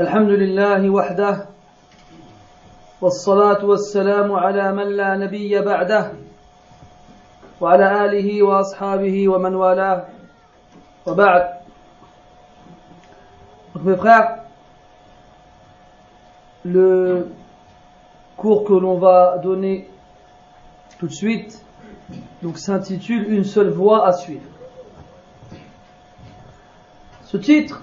الحمد لله وحده والصلاة والسلام على من لا نبي بعده وعلى آله وأصحابه ومن والاه وبعد Donc mes frères, le cours que l'on va donner tout de suite donc s'intitule Une seule voie à suivre. Ce titre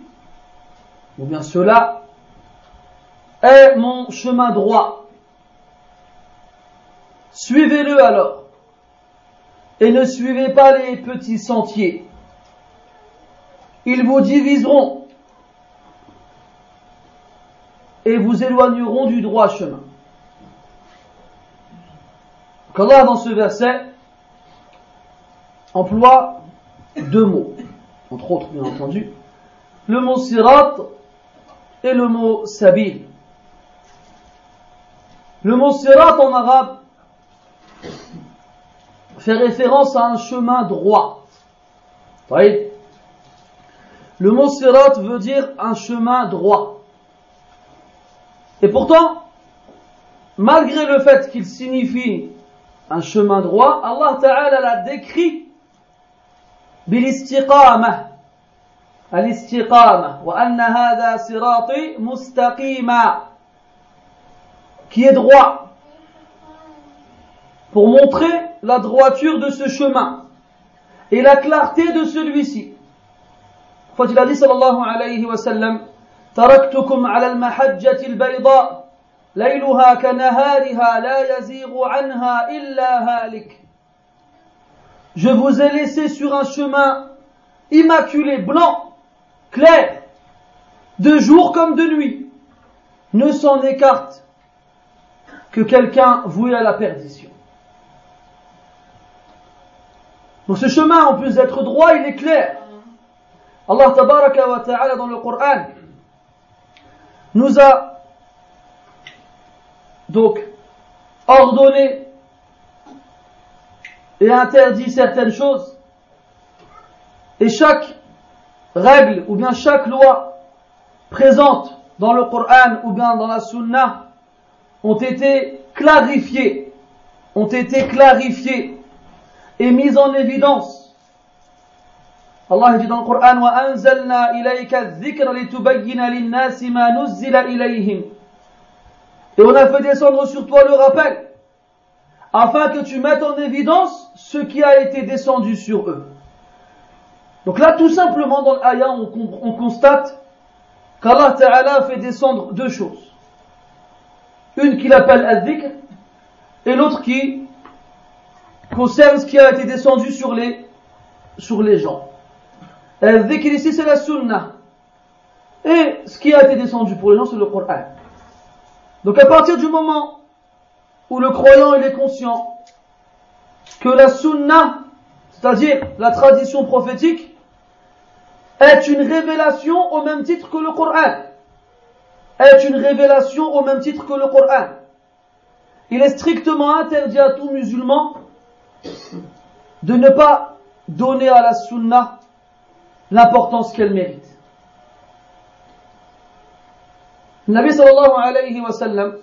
ou bien cela, est mon chemin droit. Suivez-le alors, et ne suivez pas les petits sentiers. Ils vous diviseront et vous éloigneront du droit chemin. Allah, dans ce verset, emploie deux mots, entre autres, bien entendu, le mot sirat et le mot sabil. Le mot sirat en arabe fait référence à un chemin droit. Le mot sirat veut dire un chemin droit. Et pourtant, malgré le fait qu'il signifie un chemin droit, Allah Ta'ala l'a décrit بالاستقامة الاستقامة وأن هذا صراطي مستقيما qui est droit pour montrer la droiture de ce chemin et la clarté de celui-ci. Quand il a dit sallallahu alayhi wa sallam تركتكم على المحجة البيضاء ليلها كنهارها لا يزيغ عنها إلا هالك Je vous ai laissé sur un chemin immaculé, blanc, clair, de jour comme de nuit. Ne s'en écarte que quelqu'un voué à la perdition. Donc ce chemin, en plus d'être droit, il est clair. Allah tabaraka ta'ala dans le Coran nous a donc ordonné et interdit certaines choses et chaque règle ou bien chaque loi présente dans le Coran ou bien dans la Sunna ont été clarifiées, ont été clarifiées et mises en évidence Allah dit dans le Coran وَأَنزَلْنَا إِلَيْكَ الذِّكْرَ لِتُبَيِّنَ لِلنَّاسِ مَا نُزِّلَ إِلَيْهِمْ Et on a fait descendre sur toi le rappel afin que tu mettes en évidence ce qui a été descendu sur eux. Donc là, tout simplement, dans l'ayah, on, on constate qu'Allah Ta'ala fait descendre deux choses. Une qu'il appelle al-dhikr et l'autre qui concerne ce qui a été descendu sur les, sur les gens. Le dhikr ici, c'est la sunna. Et ce qui a été descendu pour les gens, c'est le Coran. Donc à partir du moment où le croyant est conscient que la sunna, c'est-à-dire la tradition prophétique, est une révélation au même titre que le Coran, est une révélation au même titre que le Coran. Il est strictement interdit à tout musulman de ne pas donner à la sunna l'importance qu'elle mérite. النبي صلى الله عليه وسلم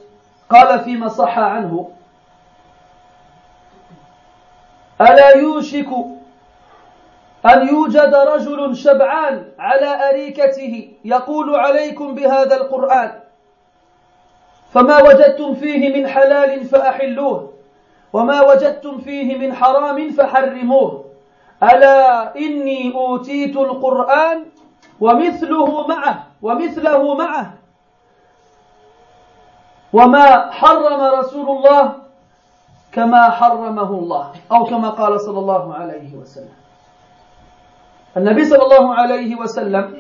قال فيما صح عنه ألا يوشك أن يوجد رجل شبعان على أريكته يقول عليكم بهذا القرآن. فما وجدتم فيه من حلال فأحلوه وما وجدتم فيه من حرام فحرموه. ألا إني أوتيت القرآن ومثله معه ومثله معه. وما حرم رسول الله كما حرمه الله أو كما قال صلى الله عليه وسلم. Nabi sallallahu alayhi wa sallam,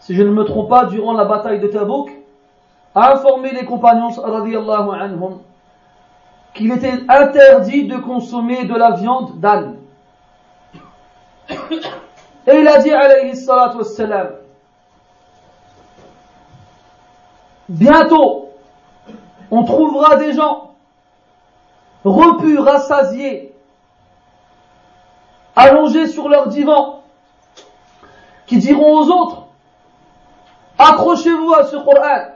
si je ne me trompe pas, durant la bataille de Tabouk, a informé les compagnons radiallahu anhum qu'il était interdit de consommer de la viande d'âne. Et il a dit alayhi salatu wassalam, bientôt, on trouvera des gens repus, rassasiés, allongés sur leur divan, qui diront aux autres, accrochez-vous à ce Coran,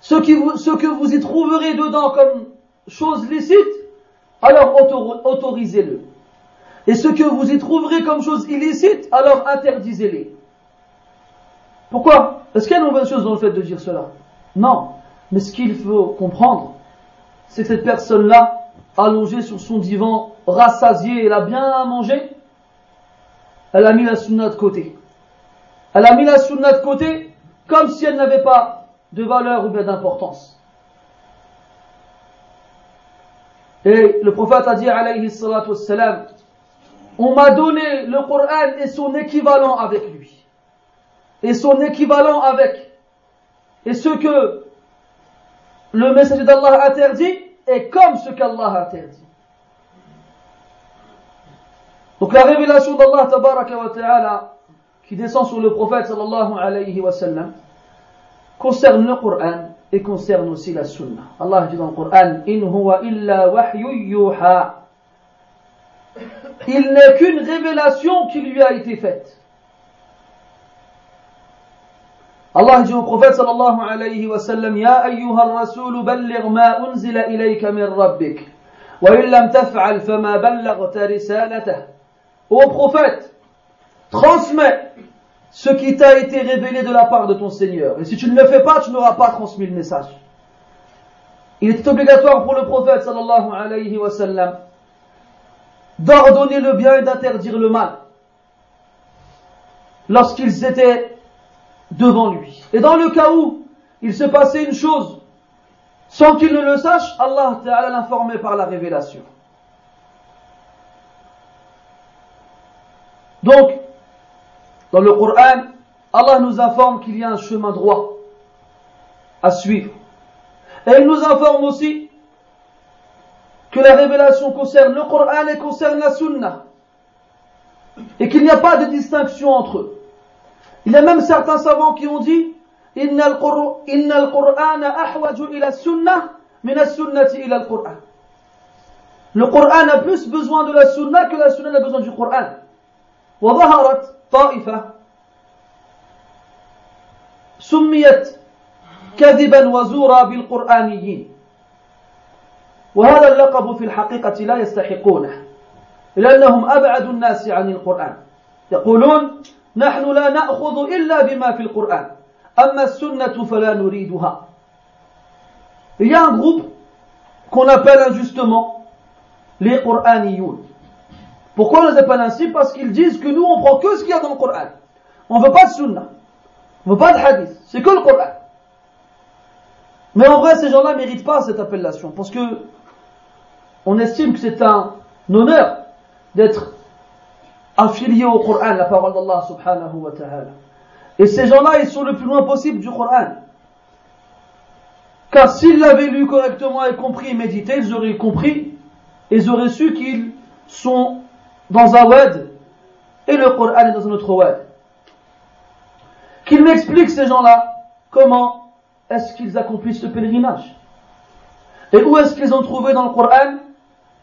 ce, ce que vous y trouverez dedans comme chose licite, alors autorisez-le. Et ce que vous y trouverez comme chose illicite, alors interdisez-les. Pourquoi? Est-ce qu'il y a une mauvaise chose dans le fait de dire cela Non. Mais ce qu'il faut comprendre, c'est que cette personne-là, allongée sur son divan, rassasiée, elle a bien mangé, elle a mis la sunna de côté. Elle a mis la sunna de côté comme si elle n'avait pas de valeur ou bien d'importance. Et le prophète a dit, alayhi salatu wassalam, on m'a donné le Coran et son équivalent avec lui. Et son équivalent avec. Et ce que le messager d'Allah interdit est comme ce qu'Allah interdit. Donc la révélation d'Allah ta'ala qui descend sur le prophète sallallahu alayhi wa sallam concerne le Coran et concerne aussi la Sunna. Allah dit dans le Coran In huwa illa yuha. Il n'est qu'une révélation qui lui a été faite. Allah dit au prophète sallallahu alayhi wa sallam Ya ayyuha rasul balligh ma unzila ilayka min rabbik. Wa in lam taf'al fama ballaghta risalatah. Ô prophète, transmets ce qui t'a été révélé de la part de ton Seigneur. Et si tu ne le fais pas, tu n'auras pas transmis le message. Il était obligatoire pour le prophète d'ordonner le bien et d'interdire le mal lorsqu'ils étaient devant lui. Et dans le cas où il se passait une chose sans qu'il ne le sache, Allah l'informait par la révélation. Donc, dans le Coran, Allah nous informe qu'il y a un chemin droit à suivre. Et il nous informe aussi que la révélation concerne le Coran et concerne la Sunna. Et qu'il n'y a pas de distinction entre eux. Il y a même certains savants qui ont dit Inna al-Qur'an ahwaju ila sunnah min sunnati ila al-Qur'an. Le Coran a plus besoin de la Sunna que la Sunna a besoin du Coran. وظهرت طائفة سميت كذبا وزورا بالقرآنيين. وهذا اللقب في الحقيقة لا يستحقونه لأنهم أبعد الناس عن القرآن. يقولون نحن لا نأخذ إلا بما في القرآن أما السنة فلا نريدها. Il y a un groupe qu'on appelle injustement les Qur'aniyoun. Pourquoi on les appelle ainsi? Parce qu'ils disent que nous, on prend que ce qu'il y a dans le Coran. On ne veut pas de sunnah. On ne veut pas de hadith. C'est que le Coran. Mais en vrai, ces gens-là ne méritent pas cette appellation. Parce que on estime que c'est un honneur d'être affilié au Coran, la parole d'Allah subhanahu wa ta'ala. Et ces gens-là, ils sont le plus loin possible du Coran. Car s'ils l'avaient lu correctement et compris et médité, ils auraient compris, ils auraient su qu'ils sont dans un wad et le Coran est dans un autre wad. Qu'il m'explique ces gens-là comment est-ce qu'ils accomplissent ce pèlerinage. Et où est-ce qu'ils ont trouvé dans le Coran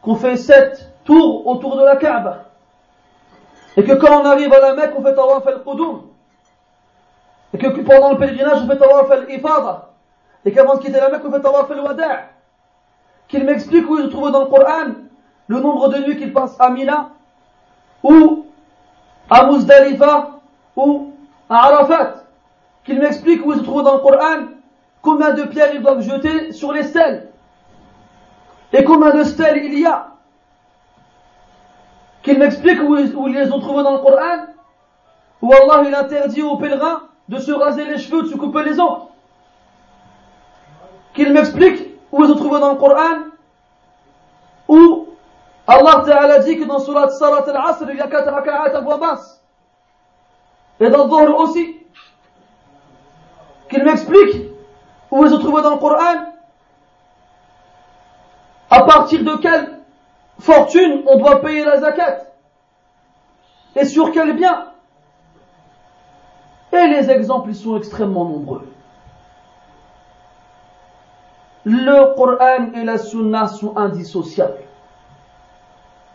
qu'on fait sept tours autour de la Kaaba. Et que quand on arrive à la Mecque, on fait tawaf al-Qudum. Et que pendant le pèlerinage, on fait tawaf al-Ifada. Et qu'avant de quitter la Mecque, on fait tawaf al-Wada'. Qu'il m'explique où ils ont trouvé dans le Coran le nombre de nuits qu'ils passent à Mina ou à Muzdalifa ou à Arafat, qu'il m'explique où il se trouve dans le Coran combien de pierres ils doivent jeter sur les stèles et combien de stèles il y a. Qu'il m'explique où, ils les ont trouvés dans le Coran où Allah il interdit aux pèlerins de se raser les cheveux, de se couper les ongles. Qu'il m'explique où ils ont trouvé dans le Coran Allah Ta'ala dit que dans Surat Sarat al-Asr, il y a quatre raka'at à voix basse. Et dans Dhuhr aussi. Qu'il m'explique où ils ont trouvé dans le Coran à partir de quelle fortune on doit payer la zakat et sur quel bien. Et les exemples ils sont extrêmement nombreux. Le Coran et la Sunna sont indissociables.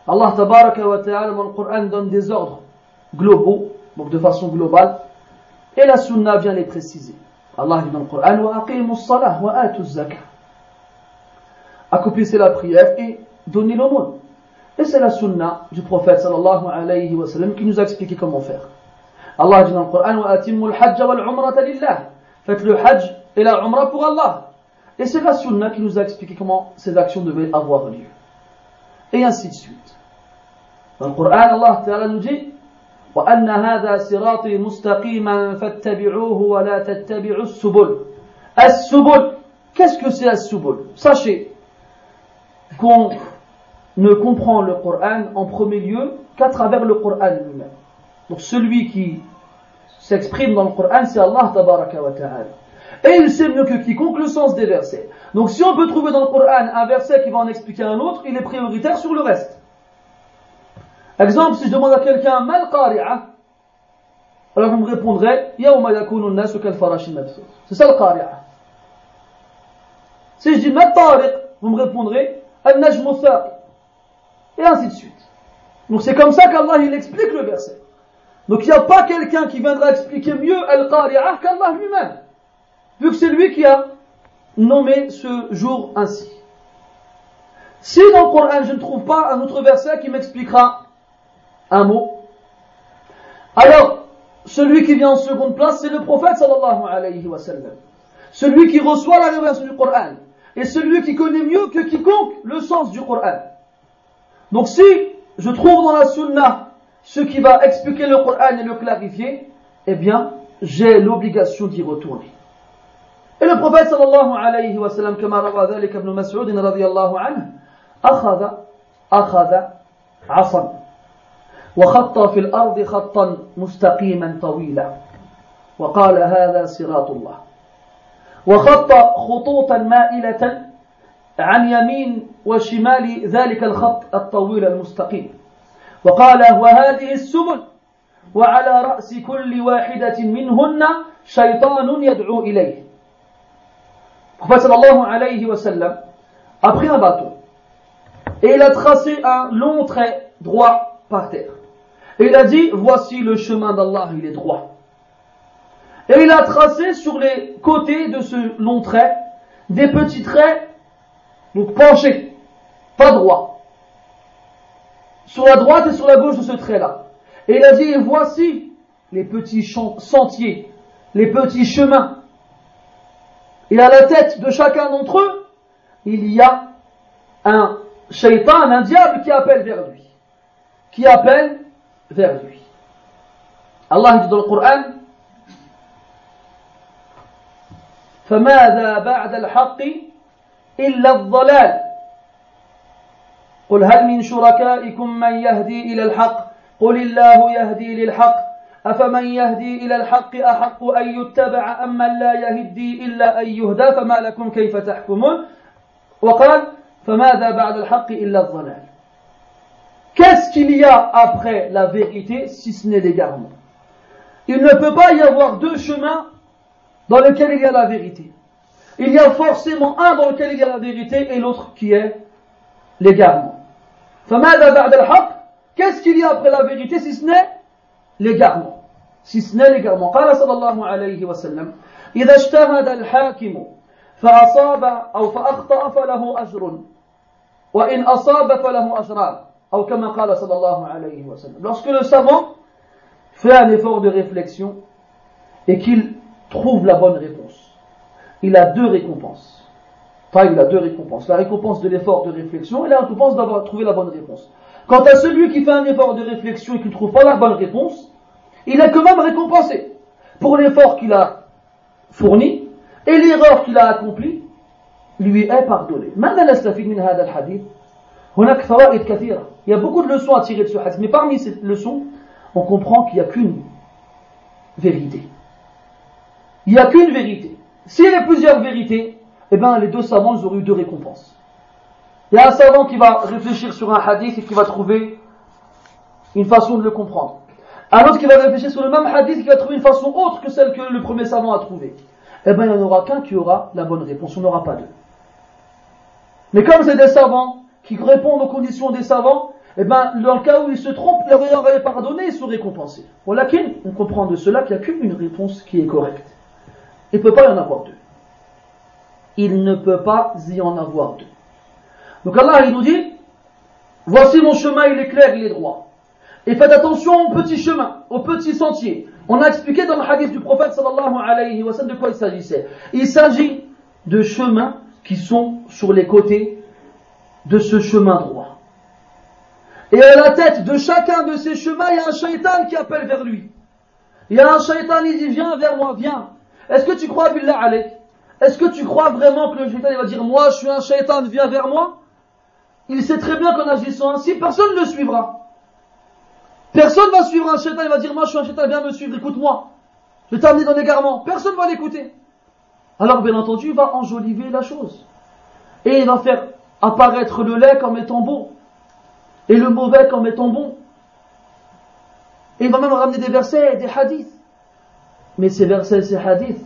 Allah tabaraka wa ta'ala dans le donne des ordres globaux, donc de façon globale, et la Sunna vient les préciser. Allah dit dans le Coran wa aqimu salah wa atu zakah. Accomplissez la prière et donnez l'aumône. Et c'est la Sunna du prophète sallallahu alayhi wa sallam qui nous a expliqué comment faire. Allah dit dans le Coran wa al-hajj wal umrata lillah. Faites le hajj et la umrah pour Allah. Et c'est la Sunna qui nous a expliqué comment ces actions devaient avoir lieu Et ainsi de suite. Dans le Coran, Allah Ta'ala nous dit وأن هذا صراطي مستقيما فاتبعوه ولا تتبعوا السبل السبل qu'est-ce que c'est السبل sachez qu'on ne comprend le Coran en premier lieu qu'à travers le Coran lui-même donc celui qui s'exprime dans le Coran c'est Allah tabaraka wa ta'ala et il sait mieux que quiconque le sens des versets donc si on peut trouver dans le Coran un verset qui va en expliquer un autre il est prioritaire sur le reste Exemple, si je demande à quelqu'un mal qari'a, alors vous me répondrez Yawma yakunu nasu kal farashin C'est ça le qari'a. Si je dis mal tariq, vous me répondrez al najmu Et ainsi de suite. Donc c'est comme ça qu'Allah il explique le verset. Donc il n'y a pas quelqu'un qui viendra expliquer mieux al-qari'a qu'Allah lui-même. Vu que c'est lui qui a nommé ce jour ainsi. Si dans le Coran je ne trouve pas un autre verset qui m'expliquera un mot. Alors, celui qui vient en seconde place, c'est le prophète sallallahu alayhi wa sallam. Celui qui reçoit la révélation du Coran. Et celui qui connaît mieux que quiconque le sens du Coran. Donc si je trouve dans la sunna ce qui va expliquer le Coran et le clarifier, eh bien, j'ai l'obligation d'y retourner. Et le prophète sallallahu alayhi wa sallam, comme a ذلك ابن مسعود رضي الله عنه, أخذ أخذ عصا وخط في الأرض خطا مستقيما طويلا. وقال هذا صراط الله. وخط خطوطا مائلة عن يمين وشمال ذلك الخط الطويل المستقيم. وقال وهذه السبل وعلى رأس كل واحدة منهن شيطان يدعو إليه. prophète alayhi a pris un bâton et il a tracé un long trait droit par terre. Et il a dit, voici le chemin d'Allah, il est droit. Et il a tracé sur les côtés de ce long trait des petits traits, donc penchés, pas droits, sur la droite et sur la gauche de ce trait-là. Et il a dit, voici les petits sentiers, les petits chemins Et à la tête de chacun d'entre eux, il y a un shaitan, un diable qui appelle vers lui. Qui appelle vers lui. Allah dit dans le Coran فماذا بعد الحق إلا الضلال قل هل من شركائكم من يهدي إلى الحق قل الله يهدي للحق أفمن يهدي إلى الحق أحق أن يتبع أم من لا يهدي إلا أن يهدى فما لكم كيف تحكمون وقال فماذا بعد الحق إلا الضلال Qu'est-ce qu'il y a après la vérité si ce n'est l'égarement Il ne peut pas y avoir deux chemins dans lesquels il y a la vérité. Il y a forcément un dans lequel il y a la vérité et l'autre qui est l'égarement. Qu'est-ce qu'il y a après la vérité si ce n'est l'égarement Si ce n'est l'égarement. قال صلى الله عليه وسلم إذا اجتهد الحاكم فأصاب أو فأخطأ فله أجر وإن أصاب فله أجران Lorsque le savant fait un effort de réflexion et qu'il trouve la bonne réponse, il a deux récompenses. Enfin, il a deux récompenses. La récompense de l'effort de réflexion et la récompense d'avoir trouvé la bonne réponse. Quant à celui qui fait un effort de réflexion et qui ne trouve pas la bonne réponse, il est quand même récompensé pour l'effort qu'il a fourni et l'erreur qu'il a accomplie lui est pardonnée. Il y a beaucoup de leçons à tirer de ce hadith, mais parmi ces leçons, on comprend qu'il n'y a qu'une vérité. il n'y a qu'une vérité. S'il y a plusieurs vérités, eh bien, les deux savants, auraient eu deux récompenses. Il y a un savant qui va réfléchir sur un hadith et qui va trouver une façon de le comprendre. Un autre qui va réfléchir sur le même hadith et qui va trouver une façon autre que celle que le premier savant a trouvée. Eh bien, il n'y en aura qu'un qui aura la bonne réponse. On n'aura pas deux. Mais comme c'est des savants qui répondent aux conditions des savants, eh bien, dans le cas où ils se trompent, leur aurait pardonné, ils sont récompensés. on comprend de cela qu'il n'y a qu'une réponse qui est correcte. Il ne peut pas y en avoir deux. Il ne peut pas y en avoir deux. Donc Allah, il nous dit, voici mon chemin, il est clair, il est droit. Et faites attention aux petits chemins, aux petits sentiers. On a expliqué dans le hadith du prophète sallallahu alayhi wa sallam de quoi il s'agissait. Il s'agit de chemins qui sont sur les côtés de ce chemin droit. Et à la tête de chacun de ces chemins, il y a un shaitan qui appelle vers lui. Il y a un shaitan, il dit, viens vers moi, viens. Est-ce que tu crois, Billah Alek Est-ce que tu crois vraiment que le shaitan va dire, moi je suis un shaitan, viens vers moi? Il sait très bien qu'en agissant ainsi, personne ne le suivra. Personne ne va suivre un shaitan, il va dire, moi je suis un shaitan, viens me suivre, écoute-moi. Je vais t'amener dans l'égarement. Personne ne va l'écouter. Alors bien entendu, il va enjoliver la chose. Et il va faire apparaître le lait comme étant bon. Et le mauvais comme étant bon. Et il va même ramener des versets, des hadiths. Mais ces versets, ces hadiths,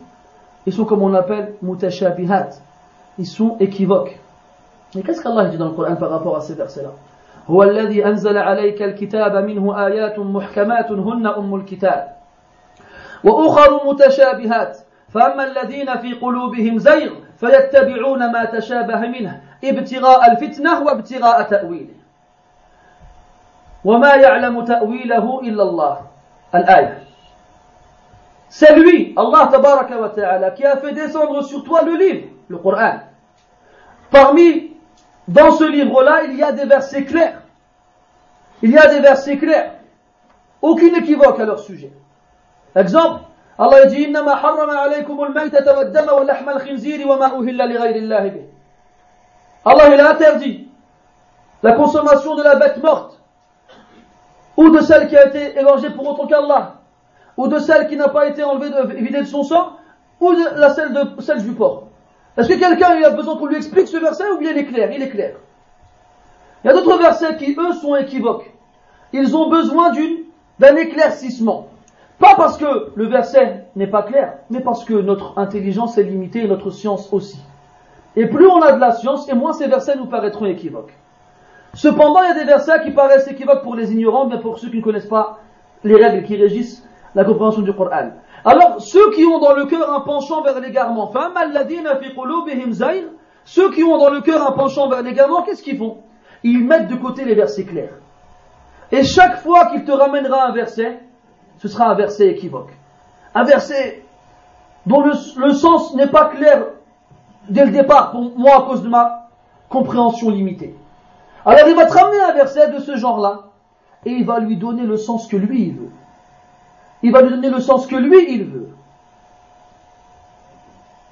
ils sont comme on appelle mutashabihat. Ils sont équivoques. Mais qu'est-ce qu'Allah dit dans le Coran par rapport à ces versets-là? هو الذي أنزل عليك الكتاب منه آيات محكمات هن أم الكتاب وأخر متشابهات فأما الذين في قلوبهم زيغ فيتبعون ما تشابه منه ابتغاء الفتنة وابتغاء تأويله وما يعلم تأويله إلا الله الآية C'est lui, Allah tabaraka wa ta'ala, qui a fait descendre sur toi le livre, le Coran. Parmi Dans ce livre-là, il y a des versets clairs. Il y a des versets clairs. Aucune équivoque à leur sujet. Exemple, Allah dit إنما حرم عليكم الميتة والدم ولحم الخنزير وما أهل لغير الله به. Allah il a interdit la consommation de la bête morte ou de celle qui a été égorgée pour autre qu'Allah ou de celle qui n'a pas été enlevée de, vidée de son sang ou de la celle, de, celle du porc. Est-ce que quelqu'un a besoin qu'on lui explique ce verset ou bien il est clair? Il est clair. Il y a d'autres versets qui, eux, sont équivoques. Ils ont besoin d'un éclaircissement. Pas parce que le verset n'est pas clair, mais parce que notre intelligence est limitée et notre science aussi. Et plus on a de la science, et moins ces versets nous paraîtront équivoques. Cependant, il y a des versets qui paraissent équivoques pour les ignorants, mais pour ceux qui ne connaissent pas les règles qui régissent la compréhension du Coran. Alors, ceux qui ont dans le cœur un penchant vers l'égarement, ceux qui ont dans le cœur un penchant vers l'égarement, qu'est-ce qu'ils font? Ils mettent de côté les versets clairs. Et chaque fois qu'il te ramènera un verset, ce sera un verset équivoque. Un verset dont le, le sens n'est pas clair dès le départ, pour moi, à cause de ma compréhension limitée. Alors il va te ramener un verset de ce genre-là, et il va lui donner le sens que lui il veut il va lui donner le sens que lui, il veut.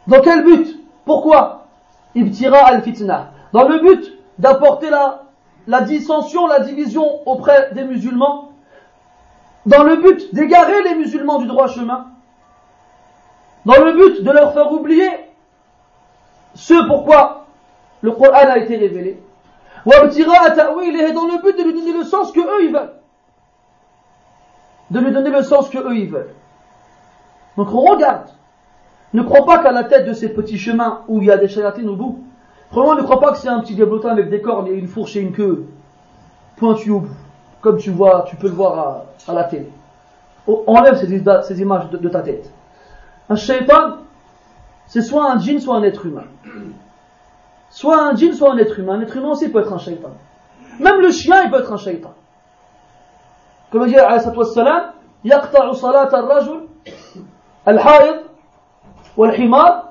Dans quel but? Pourquoi? Ibtira al-fitna. Dans le but d'apporter la, dissension, la division auprès des musulmans. Dans le but d'égarer les musulmans du droit chemin. Dans le but de leur faire oublier ce pourquoi le Coran a été révélé. Ou dans le but de lui donner le sens que eux ils veulent de lui donner le sens que eux ils veulent. Donc on regarde. Ne crois pas qu'à la tête de ces petits chemins où il y a des chélatines au bout, vraiment ne crois pas que c'est un petit diablotin avec des cornes et une fourche et une queue pointue au bout, comme tu vois, tu peux le voir à, la télé. Oh, enlève ces, images de, ta tête. Un shaitan, c'est soit un djinn, soit un être humain. Soit un djinn, soit un être humain. Un être humain aussi peut être un shaitan. Même le chien, il peut être un shaitan. كما جاء عليه الصلاة والسلام يقطع صلاة الرجل الحائض والحمار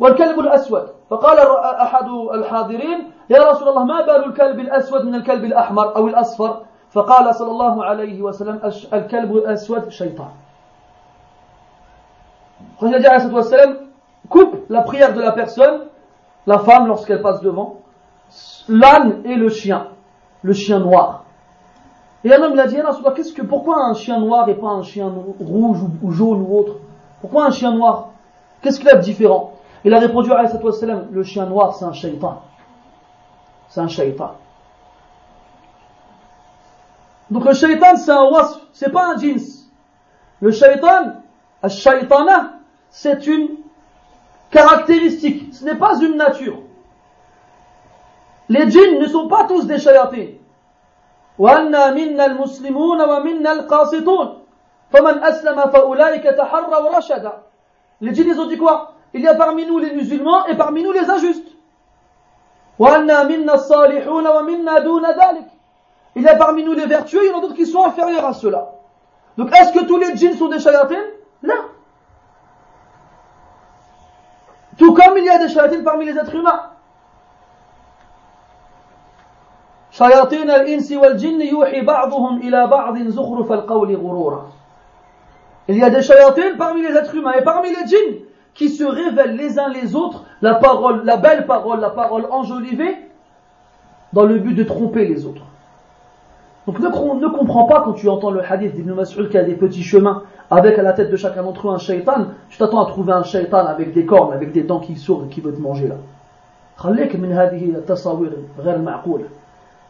والكلب الأسود. فقال أحد الحاضرين يا رسول الله ما بال الكلب الأسود من الكلب الأحمر أو الأصفر؟ فقال صلى الله عليه وسلم الكلب الأسود شيطان. Quand il a à coupe la prière de la personne, la femme lorsqu'elle passe devant, l'âne et le chien, le chien noir. Et un homme, il a dit, que, pourquoi un chien noir et pas un chien rouge ou, jaune ou autre? Pourquoi un chien noir? Qu'est-ce qu'il a de différent? Il a répondu le chien noir c'est un shaitan. C'est un shaitan. Donc le shaitan c'est un wasf, c'est pas un jeans. Le shaitan, shaitana, c'est une caractéristique, ce n'est pas une nature. Les djinns ne sont pas tous des shayatins. وأنا منا المسلمون ومنا القاسطون فمن أسلم فأولئك تحروا رشدا Les djinns ont dit quoi Il y a parmi nous les musulmans et parmi nous les injustes. وأنا منا الصالحون ومنا دون ذلك Il y a parmi nous les vertueux, il y en a d'autres qui sont inférieurs à cela. Donc est-ce que tous les djinns sont des shayatins Non. Tout comme il y a des shayatins parmi les êtres humains. شياطين الإنس والجن يوحي بعضهم إلى بعض زخرف القول غرورا Il y a des shayatins parmi les êtres humains et parmi les djinns qui se révèlent les uns les autres la parole, la belle parole, la parole enjolivée dans le but de tromper les autres. Donc ne, ne comprends pas quand tu entends le hadith d'Ibn Mas'ud qui a des petits chemins avec à la tête de chacun d'entre eux un shaitan, tu t'attends à trouver un shaitan avec des cornes, avec des dents qui s'ouvrent et qui veut te manger là.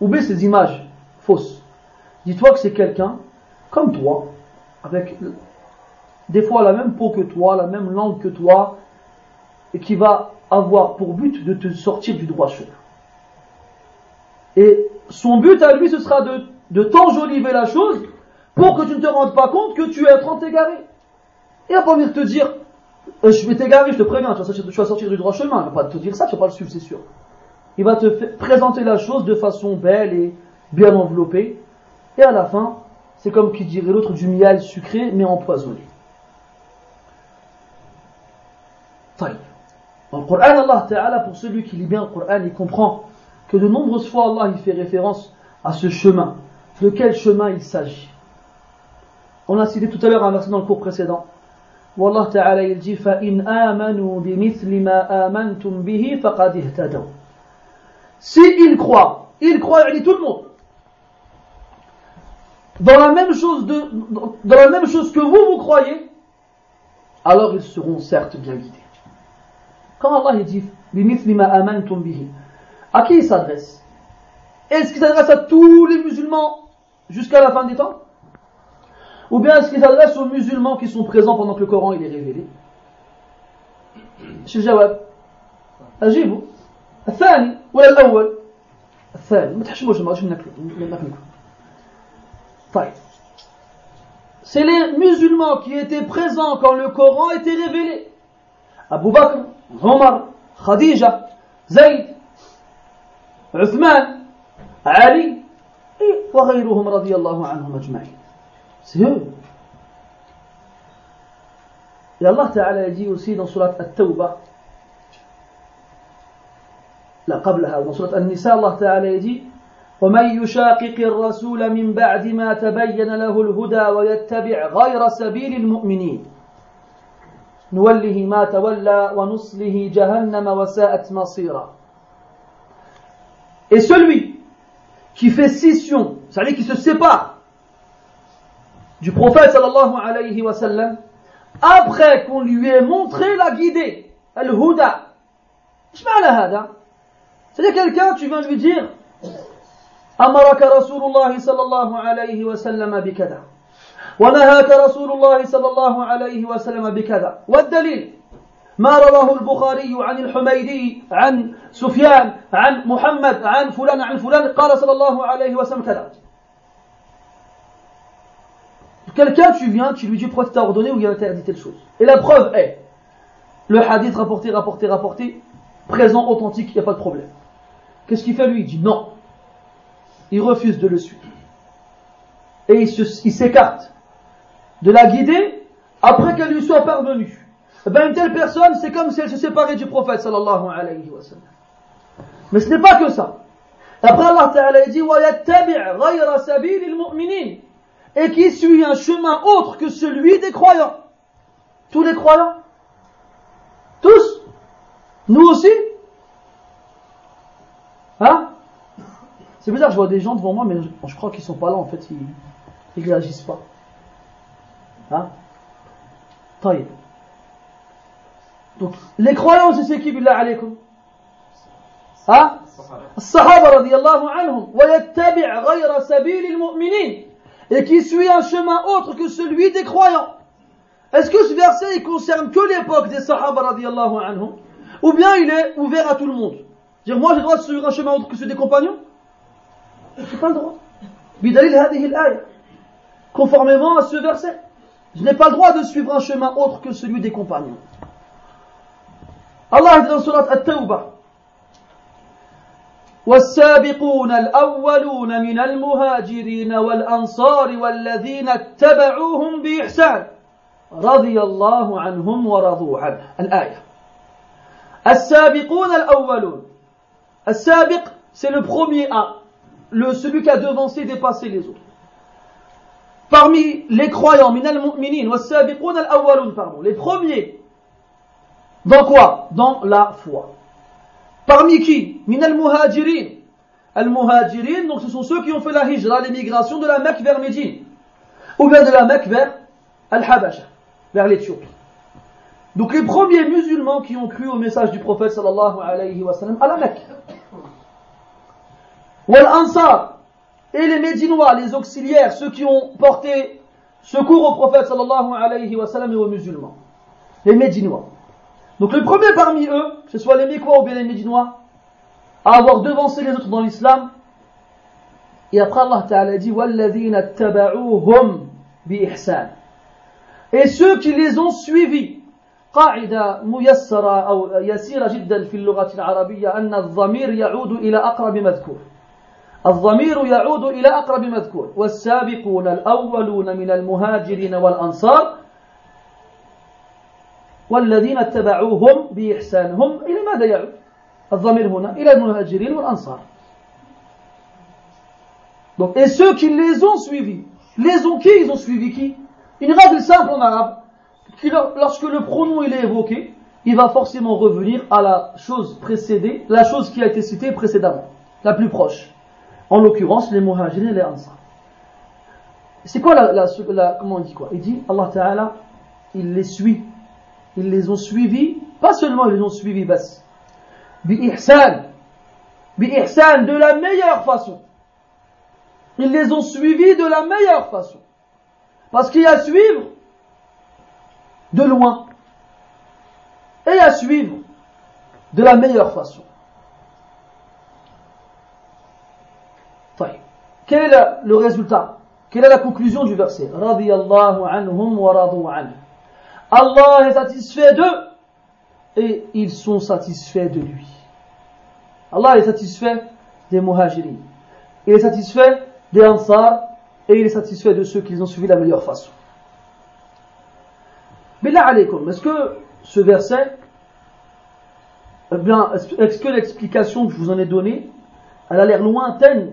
Oublie ces images fausses. Dis-toi que c'est quelqu'un comme toi, avec des fois la même peau que toi, la même langue que toi, et qui va avoir pour but de te sortir du droit chemin. Et son but à lui, ce sera de, t'enjoliver la chose pour que tu ne te rendes pas compte que tu es en train de. Il va pas venir te dire, euh, je vais t'égarer, je te préviens, tu vas, sortir, tu vas sortir du droit chemin. Il va pas te dire ça, tu vas pas le suivre, c'est sûr il va te présenter la chose de façon belle et bien enveloppée. Et à la fin, c'est comme qui dirait l'autre du miel sucré mais empoisonné. Dans le Coran, Allah Ta'ala, pour celui qui lit bien le Coran, il comprend que de nombreuses fois Allah il fait référence à ce chemin. De quel chemin il s'agit On a cité tout à l'heure un verset dans le cours précédent. Où Allah Ta'ala il dit فَإِنْ آمَنُوا بِمِثْلِ مَا آمَنْتُمْ بِهِ فَقَدْ اهْتَدَوْا si ils croient, ils croient, il dit tout le monde, dans la même chose que vous, vous croyez, alors ils seront certes bien guidés. Quand Allah dit, à qui il s'adresse? Est-ce qu'il s'adresse à tous les musulmans jusqu'à la fin des temps? Ou bien est-ce qu'il s'adresse aux musulmans qui sont présents pendant que le Coran il est révélé? Jawab. Agibou. الثاني ولا الأول؟ الثاني. ما تحشموش ما غاديش ناكلو؟ ما ناكلو. طيب. سي لي مسلمون كي ايتي بريزون كون لو كوران ايتي ريفيلي ابو بكر عمر خديجه زيد عثمان علي وغيرهم رضي الله عنهم اجمعين سي يا الله تعالى يجي يسيد سوره التوبه لا قبلها وسورة النساء الله تعالى يجي ومن يشاقق الرسول من بعد ما تبين له الهدى ويتبع غير سبيل المؤمنين نوله ما تولى ونصله جهنم وساءت مصيرا Et celui qui fait scission, c'est-à-dire qui se sépare du prophète sallallahu alayhi wa sallam, après qu'on lui ait montré la guidée, al-huda. إيش معنى هذا؟ C'est-à-dire quelqu'un, tu viens lui dire أمرك رسول الله صلى الله عليه وسلم بكذا ونهاك رسول الله صلى الله عليه وسلم بكذا والدليل ما رواه البخاري عن الحميدي عن سفيان عن محمد عن فلان عن فلان قال صلى الله عليه وسلم كذا Quelqu'un, tu viens, tu lui dis pourquoi tu t'as ordonné ou il a interdit telle chose. Et la preuve est, le hadith rapporté, rapporté, rapporté, présent, authentique, il n'y a pas de problème. Qu'est-ce qu'il fait lui? Il dit non. Il refuse de le suivre. Et il s'écarte de la guider après qu'elle lui soit parvenue. Eh ben, une telle personne, c'est comme si elle se séparait du prophète. Mais ce n'est pas que ça. Après Allah Ta'ala dit et qui suit un chemin autre que celui des croyants. Tous les croyants Tous Nous aussi Hein C'est bizarre, je vois des gens devant moi, mais je, crois qu'ils sont pas là, en fait, ils ne réagissent pas. Hein Donc, les croyants, c'est qui, billah alaykum Hein الصحابة رضي الله عنهم ويتبع غير سبيل المؤمنين et qui suit un chemin autre que celui des croyants. Est-ce que ce verset il concerne que l'époque des Sahaba radiallahu anhum ou bien il est ouvert à tout le monde Dire moi j'ai le droit de suivre un chemin autre que celui des compagnons J'ai pas le droit. بدليل هذه الآية conformément à ce verset. Je n'ai pas le droit de suivre un chemin autre que celui des compagnons. Allah dit dans surat At-Tawbah والسابقون الأولون من المهاجرين والأنصار والذين اتبعوهم بإحسان رضي الله عنهم ورضوا عنه الآية السابقون الأولون السابق c'est le premier à le, celui qui a devancé et dépassé les autres. Parmi les croyants, pardon, les premiers, dans quoi? Dans la foi. Parmi qui? Minal muhajirin. Al-muhajirin, donc ce sont ceux qui ont fait la hijra, l'émigration de la Mecque vers Médine. Ou bien de la Mecque vers Al-Habasha, vers l'Éthiopie. Donc les premiers musulmans qui ont cru au message du prophète sallallahu alayhi wa sallam à la Mecque Wal Ansar, et les Médinois, les auxiliaires, ceux qui ont porté secours au prophète sallallahu alayhi wa sallam et aux musulmans. Les Médinois. Donc le premier parmi eux, que ce soit les Mécois ou bien les Médinois, à avoir devancé les autres dans l'islam, et après Allah Ta'ala dit Et ceux qui les ont suivis, قاعدة ميسرة أو يسيرة جدا في اللغة العربية أن الضمير يعود إلى أقرب مذكور الضمير يعود إلى أقرب مذكور والسابقون الأولون من المهاجرين والأنصار والذين اتبعوهم بإحسانهم إلى ماذا يعود الضمير هنا إلى المهاجرين والأنصار Donc, et ceux qui les ont suivis, les ont qui Ils ont suivi qui Une règle simple en arabe, qui, lorsque le pronom il est évoqué, il va forcément revenir à la chose précédée, la chose qui a été citée précédemment, la plus proche. En l'occurrence, les muhajirin et les ansar. C'est quoi la, la, comment on dit quoi? Il dit, Allah Ta'ala, il les suit ils les ont suivis, pas seulement ils les ont suivis, bas, bi-ihsan, bi-ihsan, de la meilleure façon. Ils les ont suivis de la meilleure façon. Parce qu'il y a à suivre de loin et à suivre de la meilleure façon. Quel est le résultat? Quelle est la conclusion du verset? Anhum wa radu. Allah est satisfait d'eux et ils sont satisfaits de lui. Allah est satisfait des muhajirin. Il est satisfait des ansar et il est satisfait de ceux qui ont suivi la meilleure façon. Billah alaykum, est-ce que ce verset, eh bien, est-ce que l'explication que je vous en ai donnée, elle a l'air lointaine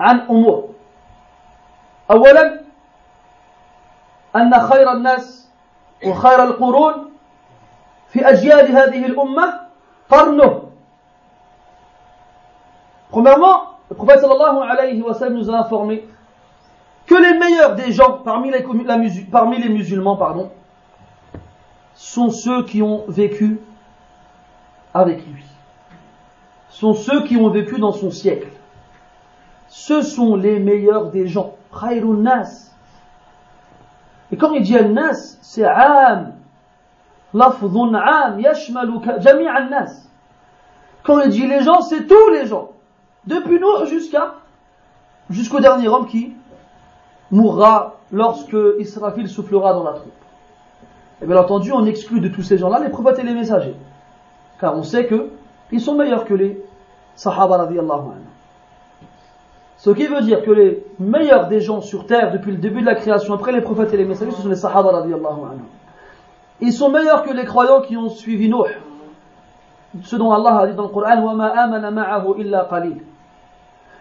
عن أمور أولا أن خير الناس وخير القرون في أجيال هذه الأمة قرنه Premièrement, le prophète sallallahu alayhi wa sallam nous a informé que les meilleurs des gens parmi les, la, parmi les musulmans pardon, sont ceux qui ont vécu avec lui. Sont ceux qui ont vécu dans son siècle. ce sont les meilleurs des gens. Khairun nas. Et quand il dit al-nas, c'est am. Lafzun am, yashmalu jami' al-nas. Quand il dit les gens, c'est tous les gens. Depuis nous jusqu'à, jusqu'au dernier homme qui mourra lorsque Israfil soufflera dans la troupe. Et bien entendu, on exclut de tous ces gens-là les prophètes et les messagers. Car on sait que ils sont meilleurs que les sahaba radiallahu anhu. ce qui veut dire que les meilleurs des gens sur terre depuis le début de la création après les prophètes et les messagers ce sont les sahaba radiyallahu anhu ils sont meilleurs que les croyants qui ont suivi Nuh, ce dont Allah a dit dans le Coran وَمَا آمَنَ مَعَهُ إِلَّا قَلِيلٌ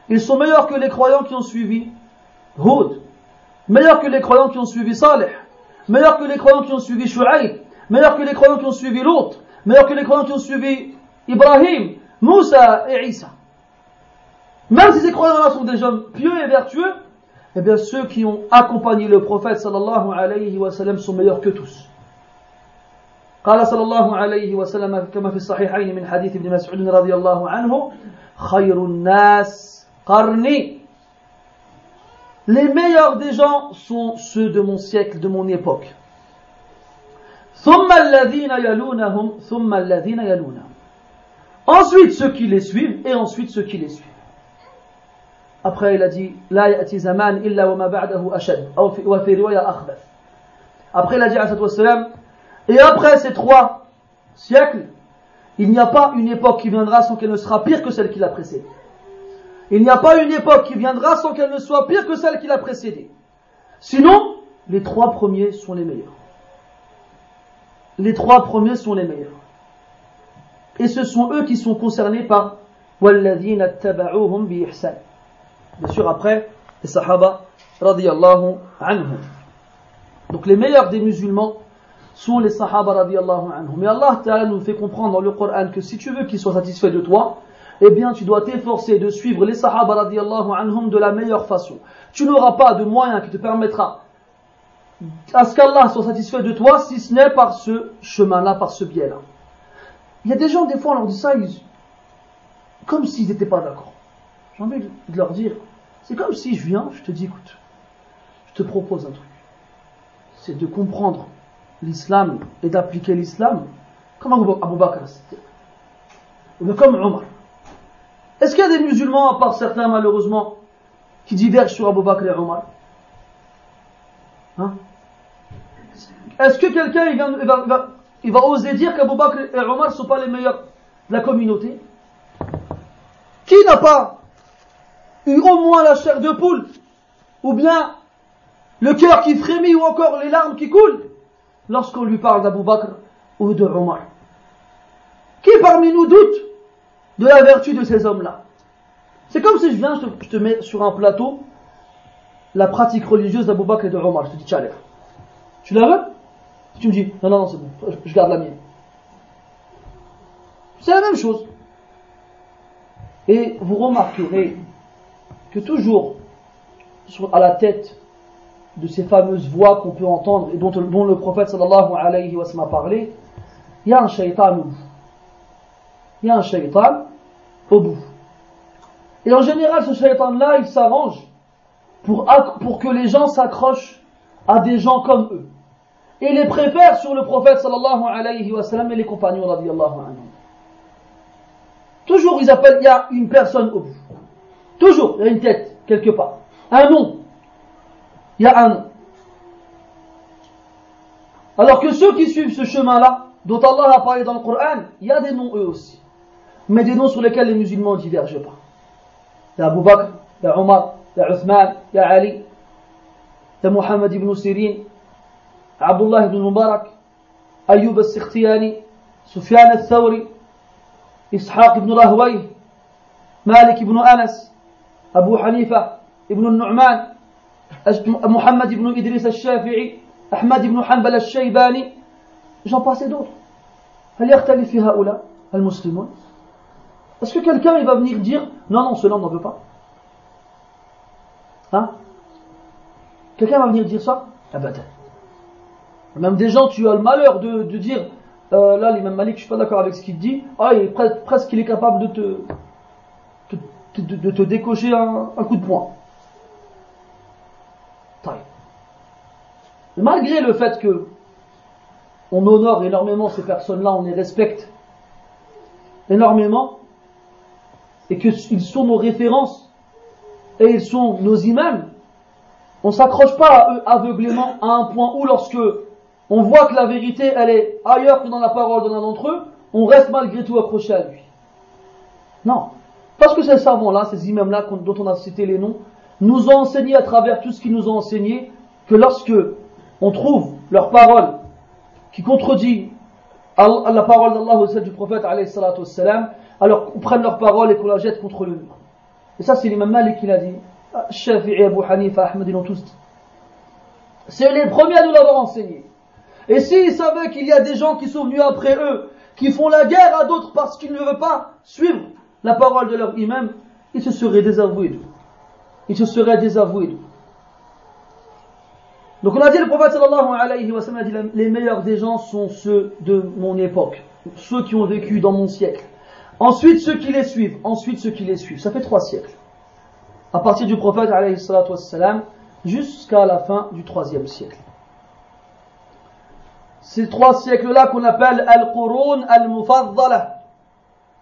Ils sont meilleurs que les croyants qui ont suivi Hud, meilleurs que les croyants qui ont suivi Saleh, meilleurs que les croyants qui ont suivi Shu'aib, meilleurs que les croyants qui ont suivi l'autre, meilleurs que les croyants qui ont suivi Ibrahim, Moussa et Isa. Même si ces croyants-là sont des hommes pieux et vertueux, eh bien ceux qui ont accompagné le prophète sallallahu alayhi wa sallam sont meilleurs que tous. قال صلى الله عليه وسلم كما في الصحيحين من حديث ابن مسعود رضي الله عنه خير الناس قرني Les meilleurs des gens sont ceux de mon siècle, de mon époque. ثم الذين يلونهم ثم الذين يلونهم Ensuite ceux qui les suivent et ensuite ceux qui les suivent. Après il a dit لا يأتي زمان إلا وما بعده أشد أو في, وفي رواية أخبث. Après il a dit عليه الصلاة والسلام et après ces trois siècles il n'y a pas une époque qui viendra sans qu'elle ne sera pire que celle qui l'a précédée. Il n'y a pas une époque qui viendra sans qu'elle ne soit pire que celle qui l'a précédée. Sinon, les trois premiers sont les meilleurs. Les trois premiers sont les meilleurs. Et ce sont eux qui sont concernés par Bien sûr, après, les Sahaba, radiyallahu anhum. Donc les meilleurs des musulmans sont les Sahaba, radiyallahu anhum. Mais Allah nous fait comprendre dans le Coran que si tu veux qu'ils soient satisfaits de toi, eh bien tu dois t'efforcer de suivre les Sahaba radiallahu anhum de la meilleure façon. Tu n'auras pas de moyen qui te permettra à ce qu'Allah soit satisfait de toi si ce n'est par ce chemin-là, par ce biais-là. Il y a des gens, des fois, on leur dit ça, comme s'ils n'étaient pas d'accord. J'ai envie de leur dire, c'est comme si je viens, je te dis, écoute, je te propose un truc. C'est de comprendre l'islam et d'appliquer l'islam comme Abu Bakr, comme Omar. Est-ce qu'il y a des musulmans, à part certains malheureusement, qui divergent sur Abu Bakr et Omar? Hein? Est-ce que quelqu'un il va, oser dire qu'Abu Bakr et Omar ne sont pas les meilleurs de la communauté? Qui n'a pas au moins la chair de poule Ou bien le cœur qui frémit ou encore les larmes qui coulent lorsqu'on lui parle d'Abu Bakr ou de Omar Qui parmi nous doute de la vertu de ces hommes-là? C'est comme si je viens, je te, mets sur un plateau la pratique religieuse d'Abou Bakr et de Omar. Je te dis, tiens, Tu la veux? Tu me dis, non, non, non, c'est bon, je garde la mienne. C'est la même chose. Et vous remarquerez que toujours, à la tête de ces fameuses voix qu'on peut entendre et dont, le prophète sallallahu alayhi wa sallam a parlé, il y a un shaitan il y a un shaitan au bout. Et en général, ce shaitan-là, il s'arrange pour, pour que les gens s'accrochent à des gens comme eux. Et les préfère sur le prophète sallallahu alayhi wa sallam et les compagnons radiallahu anhu. Toujours, ils appellent, il y a une personne au bout. Toujours, il y a une tête, quelque part. Un nom. Il y a un nom. Alors que ceux qui suivent ce chemin-là, dont Allah a parlé dans le Coran, il y a des noms eux aussi mais des noms sur lesquels les musulmans ne divergent pas. Il y a Abu Bakr, il y a Omar, il y a Uthman, il y a Ali, il y a Muhammad ibn Sirin, Abdullah ibn Mubarak, Ayyub al-Sikhtiyani, Sufyan al-Thawri, Ishaq ibn Rahway, Malik ibn Anas, Abu Hanifa ibn al-Nu'man, Muhammad ibn Idris al-Shafi'i, Ahmad ibn Hanbal al-Shaybani, j'en passe d'autres. هل يختلف في هؤلاء المسلمون est-ce que quelqu'un il va venir dire non, non, cela on n'en veut pas Hein Quelqu'un va venir dire ça Ah ben, Même des gens, tu as le malheur de, de dire euh, là, l'imam Malik, je suis pas d'accord avec ce qu'il dit. Ah, il est presque il est capable de te, de, te décocher un, coup de poing. Malgré le fait que on honore énormément ces personnes-là, on les respecte énormément, et qu'ils sont nos références et ils sont nos imams, on s'accroche pas à eux aveuglément à un point où lorsque on voit que la vérité elle est ailleurs que dans la parole d'un d'entre eux, on reste malgré tout accroché à lui. Non. Parce que ces savants-là, ces imams-là dont on a cité les noms, nous ont enseigné à travers tout ce qu'ils nous ont enseigné que lorsque on trouve leur parole qui contredit la parole d'Allah ou celle du prophète alors qu'on prenne leur parole et qu'on la jette contre le mur. Et ça, c'est l'imam Malik qui l'a dit. Shafi'i, Abu Hanifa, Ahmed, ils l'ont. C'est les premiers à nous l'avoir enseigné. Et s'ils savaient qu'il y a des gens qui sont venus après eux, qui font la guerre à d'autres parce qu'ils ne veulent pas suivre la parole de leur imam, ils se seraient désavoués d'eux. Ils se seraient désavoués. Donc on a dit, le prophète sallallahu alayhi wa sallam a dit, les meilleurs des gens sont ceux de mon époque, ceux qui ont vécu dans mon siècle. Ensuite ceux qui les suivent, ensuite ceux qui les suivent. Ça fait trois siècles. À partir du prophète alayhi wa sallam jusqu'à la fin du troisième siècle. Ces trois siècles-là qu'on appelle Al-Qurun Al-Mufaddala.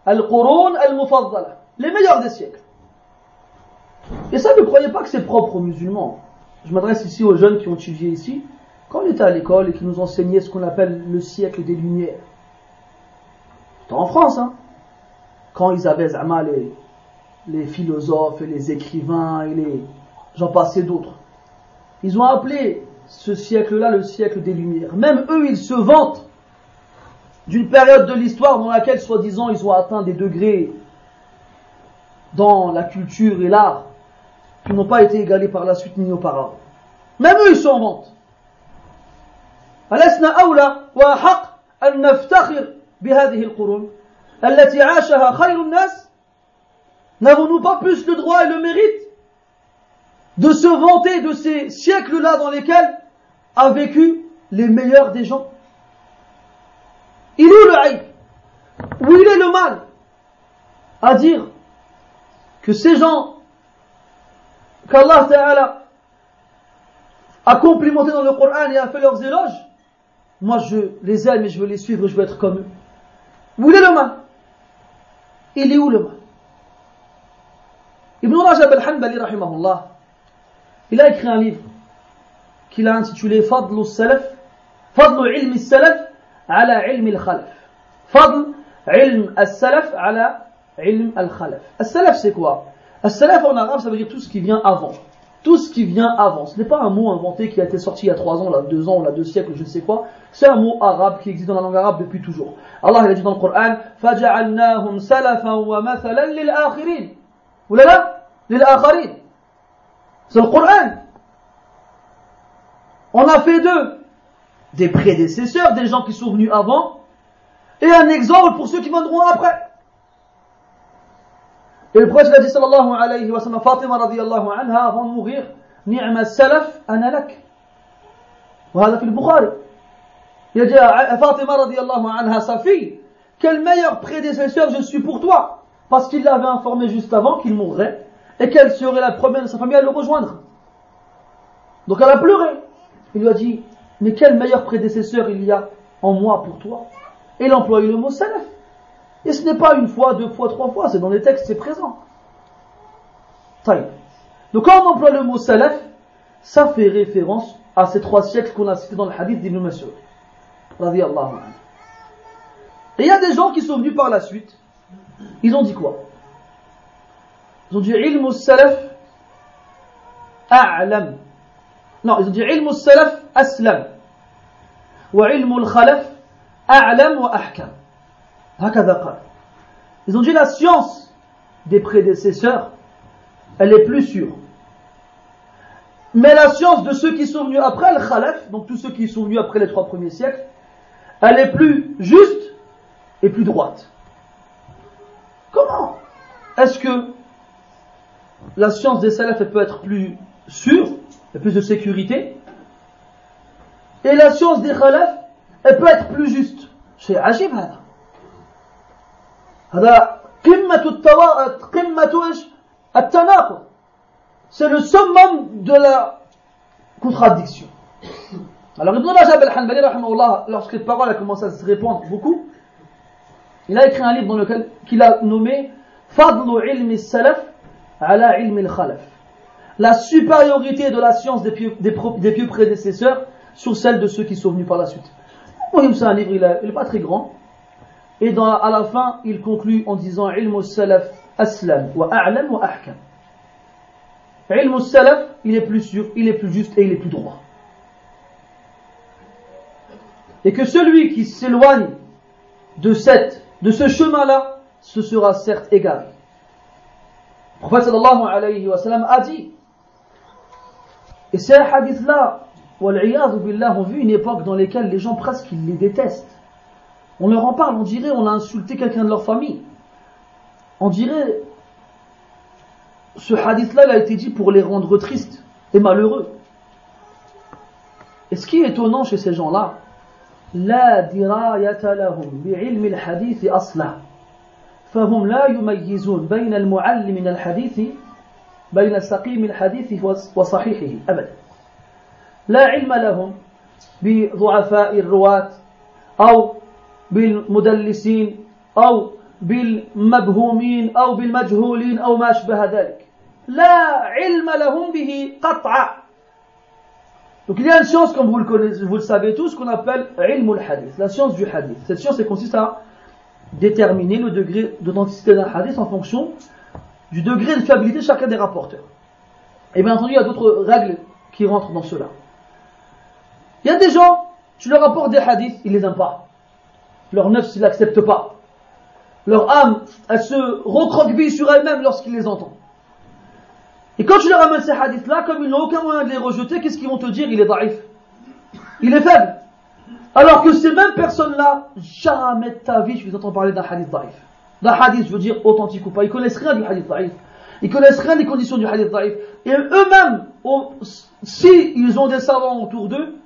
Al-Qurun Al-Mufaddala. Les meilleurs des siècles. Et ça, ne croyez pas que c'est propre aux musulmans. Je m'adresse ici aux jeunes qui ont étudié ici. Quand on était à l'école et qui nous enseignaient ce qu'on appelle le siècle des Lumières. C'était en France, hein. Quand ils avaient Zama, les, les philosophes et les écrivains et les. J'en passais d'autres. Ils ont appelé ce siècle-là le siècle des Lumières. Même eux, ils se vantent d'une période de l'histoire dans laquelle, soi-disant, ils ont atteint des degrés dans la culture et l'art qui n'ont pas été égalés par la suite ni auparavant. Même eux, ils sont en vente. ألسنا أولى وأحق أن نفتخر بهذه القرون التي عاشها خير الناس N'avons-nous pas plus le droit et le mérite de se vanter de ces siècles-là dans lesquels a vécu les meilleurs des gens Il est où le haïb Où il est le mal? À dire que ces gens qu'Allah Ta'ala a complimenté dans le Coran et a fait leurs éloges, moi je les aime et je veux les suivre je veux être comme eux. Où est le mal? Il est où le mal? Ibn Rajab al-Hanbali, rahimahullah, il a écrit un livre qu'il a intitulé Fadl al-Salaf, Fadl ilm al-Salaf ala ilm al-Khalaf. Fadl ilm al-Salaf ala ilm al-Khalaf. Al-Salaf c'est quoi Al-Salaf en arabe ça veut dire tout ce qui vient avant. Tout ce qui vient avant. Ce n'est pas un mot inventé qui a été sorti il y a trois ans, là, deux ans, là, deux siècles, je ne sais quoi. C'est un mot arabe qui existe dans la langue arabe depuis toujours. Allah il a dit dans le Coran, فَجَعَلْنَاهُمْ سَلَفًا وَمَثَلًا لِلْآخِرِينَ. Vous l'avez là لِلْآخَرِينَ. C'est le Coran. On a fait d'eux des prédécesseurs, des gens qui sont venus avant, et un exemple pour ceux qui viendront après. Et le prophète a dit sallallahu alayhi wa sallam, Fatima radiallahu anha, avant de mourir, Ni'ma salaf analak. وهذا في البخاري. Il a dit à Fatima radiallahu anha, sa fille, quel meilleur prédécesseur je suis pour toi. Parce qu'il l'avait informé juste avant qu'il mourrait et qu'elle serait la première de sa famille à le rejoindre. Donc elle a pleuré. Il lui a dit, mais quel meilleur prédécesseur il y a en moi pour toi Et il le mot salaf. Et ce n'est pas une fois, deux fois, trois fois, c'est dans les textes, c'est présent. Donc quand on emploie le mot salaf, ça fait référence à ces trois siècles qu'on a cités dans le hadith d'Ibn Mas'ud. Et il y a des gens qui sont venus par la suite, ils ont dit quoi? Ils ont dit ilm salaf a'lam. Non, ils ont dit ilm salaf aslam. Wa ilm al-khalaf a'lam wa ahkam. Ils ont dit la science des prédécesseurs, elle est plus sûre. Mais la science de ceux qui sont venus après le Khalaf, donc tous ceux qui sont venus après les trois premiers siècles, elle est plus juste et plus droite. Comment est-ce que la science des salafs peut être plus sûre, plus de sécurité, et la science des khalaf, elle peut être plus juste C'est agib, c'est le summum de la contradiction. Alors Ibn Rajab al-Hanbali, lorsque cette parole a commencé à se répandre beaucoup, il a écrit un livre dans lequel qu'il a nommé Fadlu ilmi salaf ala ilmi al-khalaf. La supériorité de la science des pieux, des pieux prédécesseurs sur celle de ceux qui sont venus par la suite. C'est un livre, il n'est pas très grand, et à la fin, il conclut en disant Ilmu salaf aslam wa a'lam wa ahkam. Ilmu salaf, il est plus sûr, il est plus juste et il est plus droit. Et que celui qui s'éloigne de, cette, de ce chemin-là, ce sera certes égal. Le prophète sallallahu alayhi wa a dit, et ces hadiths-là, billah, ont vu une époque dans laquelle les gens presque ils les détestent. On leur en parle, on dirait on a insulté quelqu'un de leur famille. On dirait ce hadith-là, il a été dit pour les rendre tristes et malheureux. Et ce qui est étonnant chez ces gens-là, لا دراية لهم بعلم الحديث أصلا فهم لا يميزون بين المعلم من الحديث بين سقيم الحديث وصحيحه أبدا لا علم لهم بضعفاء الرواة أو بالمدلسين أو بالمبهومين أو بالمجهولين أو ما أشبه ذلك لا علم لهم به قطعا Donc il y a une science, comme vous le connaissez, vous le savez tous, qu'on appelle ilm hadith, la science du hadith. Cette science, elle consiste à déterminer le degré d'authenticité d'un hadith en fonction du degré de fiabilité de chacun des rapporteurs. Et bien entendu, il y a d'autres règles qui rentrent dans cela. Il y a des gens, tu leur apportes des hadiths, ils les aiment pas. Leur neuf, ils l'acceptent pas. Leur âme, elle se recroqueville sur elle-même lorsqu'ils les entendent. Et quand tu leur amènes ces hadiths-là, comme ils n'ont aucun moyen de les rejeter, qu'est-ce qu'ils vont te dire? Il est daif. Il est faible. Alors que ces mêmes personnes-là, jamais de ta vie, tu les entends parler d'un hadith daif. D'un hadith, je veux dire, authentique ou pas. Ils connaissent rien du hadith daif. Ils connaissent rien des conditions du hadith daif. Et eux-mêmes, si ils ont des savants autour d'eux,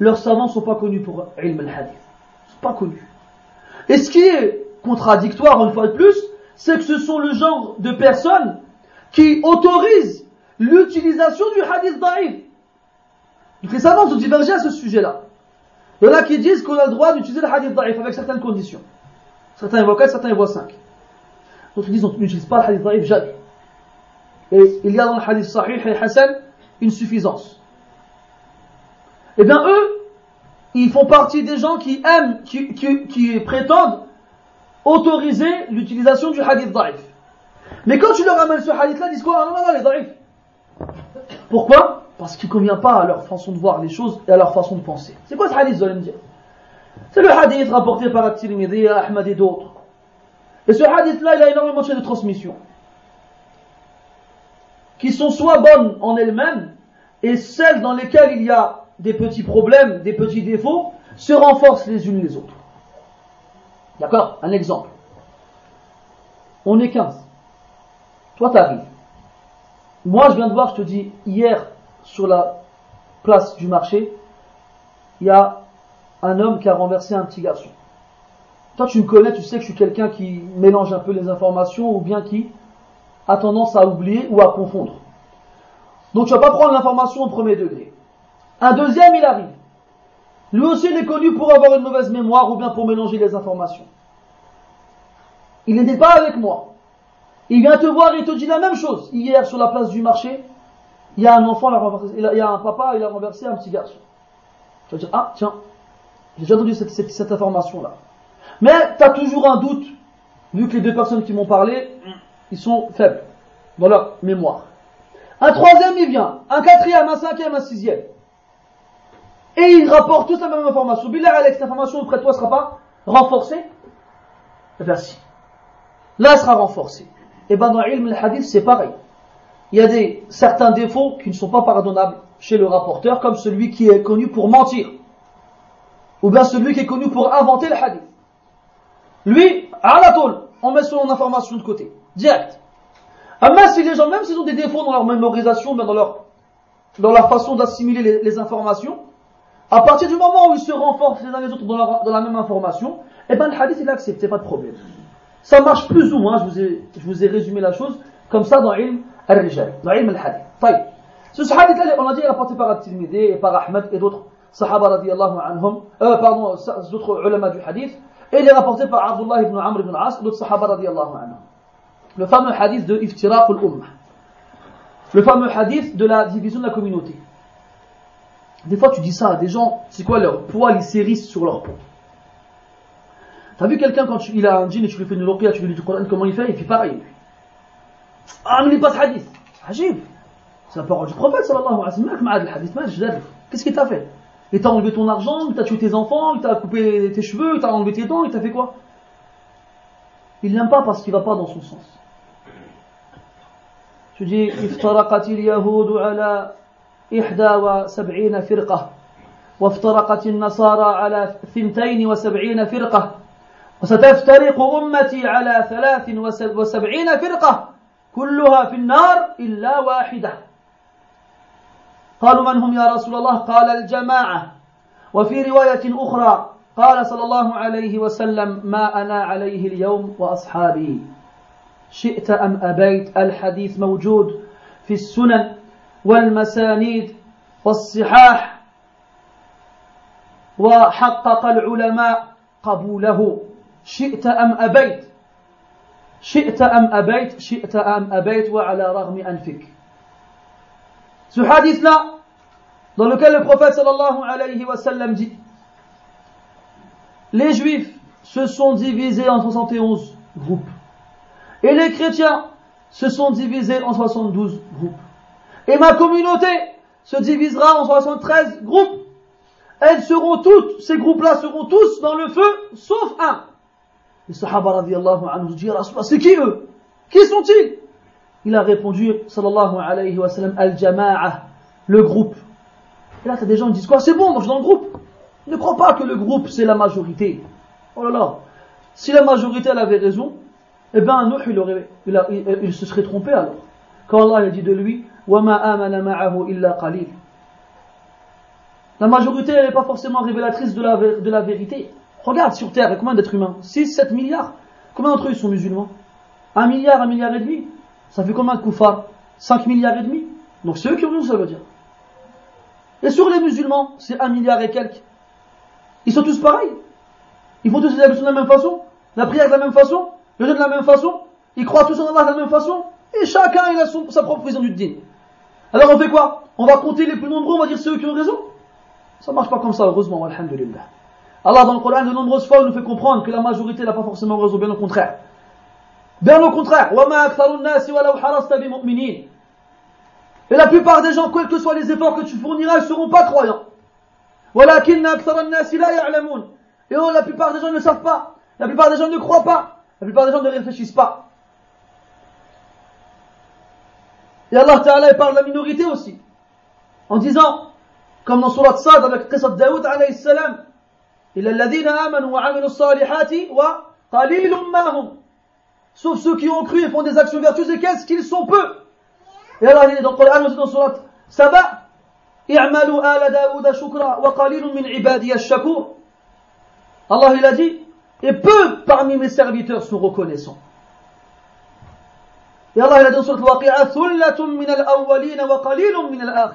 leurs savants ne sont pas connus pour ilm al-hadith. Pas connus. Et ce qui est contradictoire, une fois de plus, c'est que ce sont le genre de personnes qui autorise l'utilisation du hadith daïf. Donc les savants ont divergé à ce sujet-là. Il y en a qui disent qu'on a le droit d'utiliser le hadith daïf avec certaines conditions. Certains évoquent 4, certains évoquent 5. D'autres disent qu'on n'utilise pas le hadith daïf jamais. Et il y a dans le hadith sahih et hassan une suffisance. Eh bien eux, ils font partie des gens qui aiment, qui, prétendent autoriser l'utilisation du hadith daïf. Mais quand tu leur amènes ce hadith-là, ils disent quoi? Non, non, non, les daif. Pourquoi? Parce qu'il ne convient pas à leur façon de voir les choses et à leur façon de penser. C'est quoi ce hadith, vous allez me dire? C'est le hadith rapporté par At-Tirmidhi, Ahmad et d'autres. Et ce hadith-là, il a énormément de chaînes de transmission. Qui sont soit bonnes en elles-mêmes, et celles dans lesquelles il y a des petits problèmes, des petits défauts, se renforcent les unes les autres. D'accord? Un exemple. On est 15. Toi, t'arrives. Moi, je viens de voir, je te dis, hier, sur la place du marché, il y a un homme qui a renversé un petit garçon. Toi, tu me connais, tu sais que je suis quelqu'un qui mélange un peu les informations ou bien qui a tendance à oublier ou à confondre. Donc, tu vas pas prendre l'information au premier degré. Un deuxième, il arrive. Lui aussi, il est connu pour avoir une mauvaise mémoire ou bien pour mélanger les informations. Il n'était pas avec moi. Il vient te voir et il te dit la même chose. Hier, sur la place du marché, il y a un enfant, il y a un papa, il a renversé un petit garçon. Tu vas dire, ah, tiens, j'ai déjà entendu cette, cette, information-là. Mais tu as toujours un doute, vu que les deux personnes qui m'ont parlé, ils sont faibles dans leur mémoire. Un troisième, il vient. Un quatrième, un cinquième, un sixième. Et ils rapportent tous la même information. Billah, Alex, cette information auprès de toi ne sera pas renforcée? Eh bien, si. Là, elle sera renforcée. Et bien dans l'ilm hadith c'est pareil. Il y a des, certains défauts qui ne sont pas pardonnables chez le rapporteur, comme celui qui est connu pour mentir. Ou bien celui qui est connu pour inventer le hadith. Lui, à la tôle, on met son information de côté, direct. Mais si les gens, même s'ils ont des défauts dans leur mémorisation, dans leur, dans leur façon d'assimiler les, informations, à partir du moment où ils se renforcent les uns les autres dans la, dans la même information, eh ben le hadith il est accepté, pas de problème. Ça marche plus ou moins, je vous ai, je vous ai résumé la chose comme ça dans Ilm al-Rijal, dans Ilm al-Hadith. Ce hadith-là, on l'a dit, il est rapporté par At-Tirmidhi et par Ahmed et d'autres sahaba radiyallahu anhum, euh, pardon, d'autres ulama du hadith, et il est rapporté par Abdullah ibn Amr ibn As et d'autres sahaba radiyallahu anhum. Le fameux hadith de Iftiraq al-Ummah. Le fameux hadith de la division de la communauté. Des fois, tu dis ça à des gens, c'est quoi leur poil, ils s'érissent sur leur peau. T'as vu quelqu'un quand il a un djinn et tu lui fais une ruqya, tu lui lis du Coran, comment il fait? Il fait pareil. Ah, mais il pas de hadith. Ajib. C'est la parole du prophète sallallahu alayhi wa sallam. Qu'est-ce qu'il t'a fait? Il t'a enlevé ton argent, il t'a tué tes enfants, il t'a coupé tes cheveux, il t'a enlevé tes dents, il t'a fait quoi? Il n'aime pas parce qu'il va pas dans son sens. Tu dis, على 71 فرقة وافترقت النصارى على 72 فرقة وستفترق أمتي على 73 فرقة كلها في النار إلا واحدة. قالوا من هم يا رسول الله؟ قال الجماعة. وفي رواية أخرى قال صلى الله عليه وسلم ما أنا عليه اليوم وأصحابي. شئت أم أبيت؟ الحديث موجود في السنن والمسانيد والصحاح وحقق العلماء قبوله شئت أم أبيت شئت أم أبيت شئت أم أبيت وعلى رغم أنفك Ce hadith-là, dans lequel le prophète sallallahu alayhi wa sallam dit Les juifs se sont divisés en 71 groupes. Et les chrétiens se sont divisés en 72 groupes. Et ma communauté se divisera en 73 groupes. Elles seront toutes, ces groupes-là seront tous dans le feu, sauf un. Les Sahaba radiallahu anhu c'est qui eux? Qui sont-ils? Il a répondu, sallallahu alayhi wa sallam, al-jama'a, le groupe. Et là, t'as des gens qui disent quoi? C'est bon, moi je suis dans le groupe. Ne crois pas que le groupe c'est la majorité. Oh là là. Si la majorité elle avait raison, eh bien Nuh il, aurait, il, il, il se serait trompé alors. Quand Allah a dit de lui, la majorité n'est pas forcément révélatrice de la, vérité. Regarde sur Terre, il y a combien d'êtres humains? 6, 7 milliards. Combien d'entre eux sont musulmans? 1 milliard, 1 milliard et demi? Ça fait combien de koufars 5 milliards et demi? Donc c'est eux qui ont raison, ça veut dire. Et sur les musulmans, c'est 1 milliard et quelques. Ils sont tous pareils. Ils font tous les de la même façon, la prière de la même façon, le jeûne de la même façon, ils croient tous en Allah de la même façon, et chacun a sa propre vision du din. Alors on fait quoi? On va compter les plus nombreux, on va dire c'est eux qui ont raison? Ça marche pas comme ça, heureusement, alhamdulillah. Allah dans le Coran de nombreuses fois nous fait comprendre que la majorité n'a pas forcément raison, bien au contraire. Bien au contraire. Et la plupart des gens, quels que soient les efforts que tu fourniras, ne seront pas croyants. Et oh, la plupart des gens ne savent pas. La plupart des gens ne croient pas. La plupart des gens ne réfléchissent pas. Et Allah Ta'ala parle de la minorité aussi. En disant, comme dans Surat Sad avec Qisat Daoud alayhi salam, إلا الذين آمنوا وعملوا الصالحات وقليل ما هم Sauf ceux qui ont cru et font des actions vertueuses, et qu'est-ce qu'ils sont peu Et Allah dit dans le Coran aussi dans Surat Saba, اعملوا آل داود شكرا وقليل من عبادي الشكور Allah il a dit, et peu parmi mes serviteurs sont reconnaissants. Et Allah il a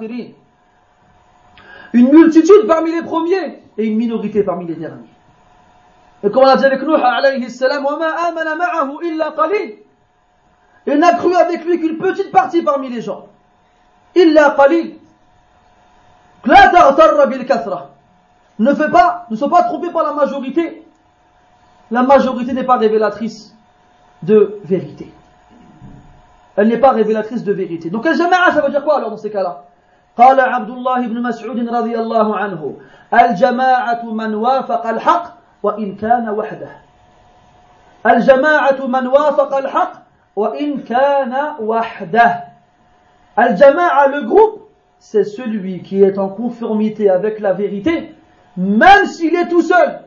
dit Une multitude parmi les premiers et une minorité parmi les derniers. Et comme on a dit avec Nuh alayhi salam, Il n'a cru avec lui qu'une petite partie parmi les gens. Illa qalil. Ne fais pas, ne sois pas trompé par la majorité. La majorité n'est pas révélatrice de vérité. Elle n'est pas révélatrice de vérité. Donc al-jama'a, ça veut dire quoi alors dans ces cas-là قال عبد الله بن مسعود رضي الله عنه الجماعة من وافق الحق وإن كان وحده الجماعة من وافق الحق وإن كان وحده الجماعة le groupe c'est celui qui est en conformité avec la vérité même s'il est tout seul.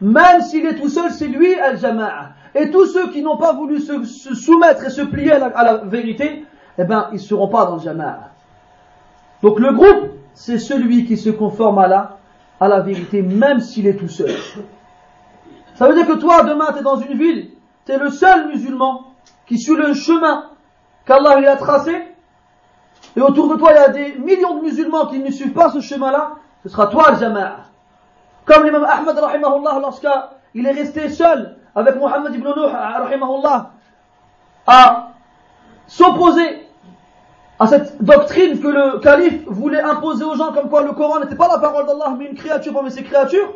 Même s'il est tout seul, c'est lui al-jama'a. Et tous ceux qui n'ont pas voulu se, soumettre et se plier à la, vérité, eh ben, ils ne seront pas dans le jama'a. Donc le groupe, c'est celui qui se conforme à la, vérité, même s'il est tout seul. Ça veut dire que toi, demain, tu es dans une ville, tu es le seul musulman qui suit le chemin qu'Allah lui a tracé, et autour de toi, il y a des millions de musulmans qui ne suivent pas ce chemin-là, ce sera toi le jama'a. Comme l'imam rahimahullah, lorsqu'il est resté seul avec Mohammed ibn Nuh, rahimahullah, à s'opposer à cette doctrine que le calife voulait imposer aux gens, comme quoi le Coran n'était pas la parole d'Allah, mais une créature parmi ses créatures,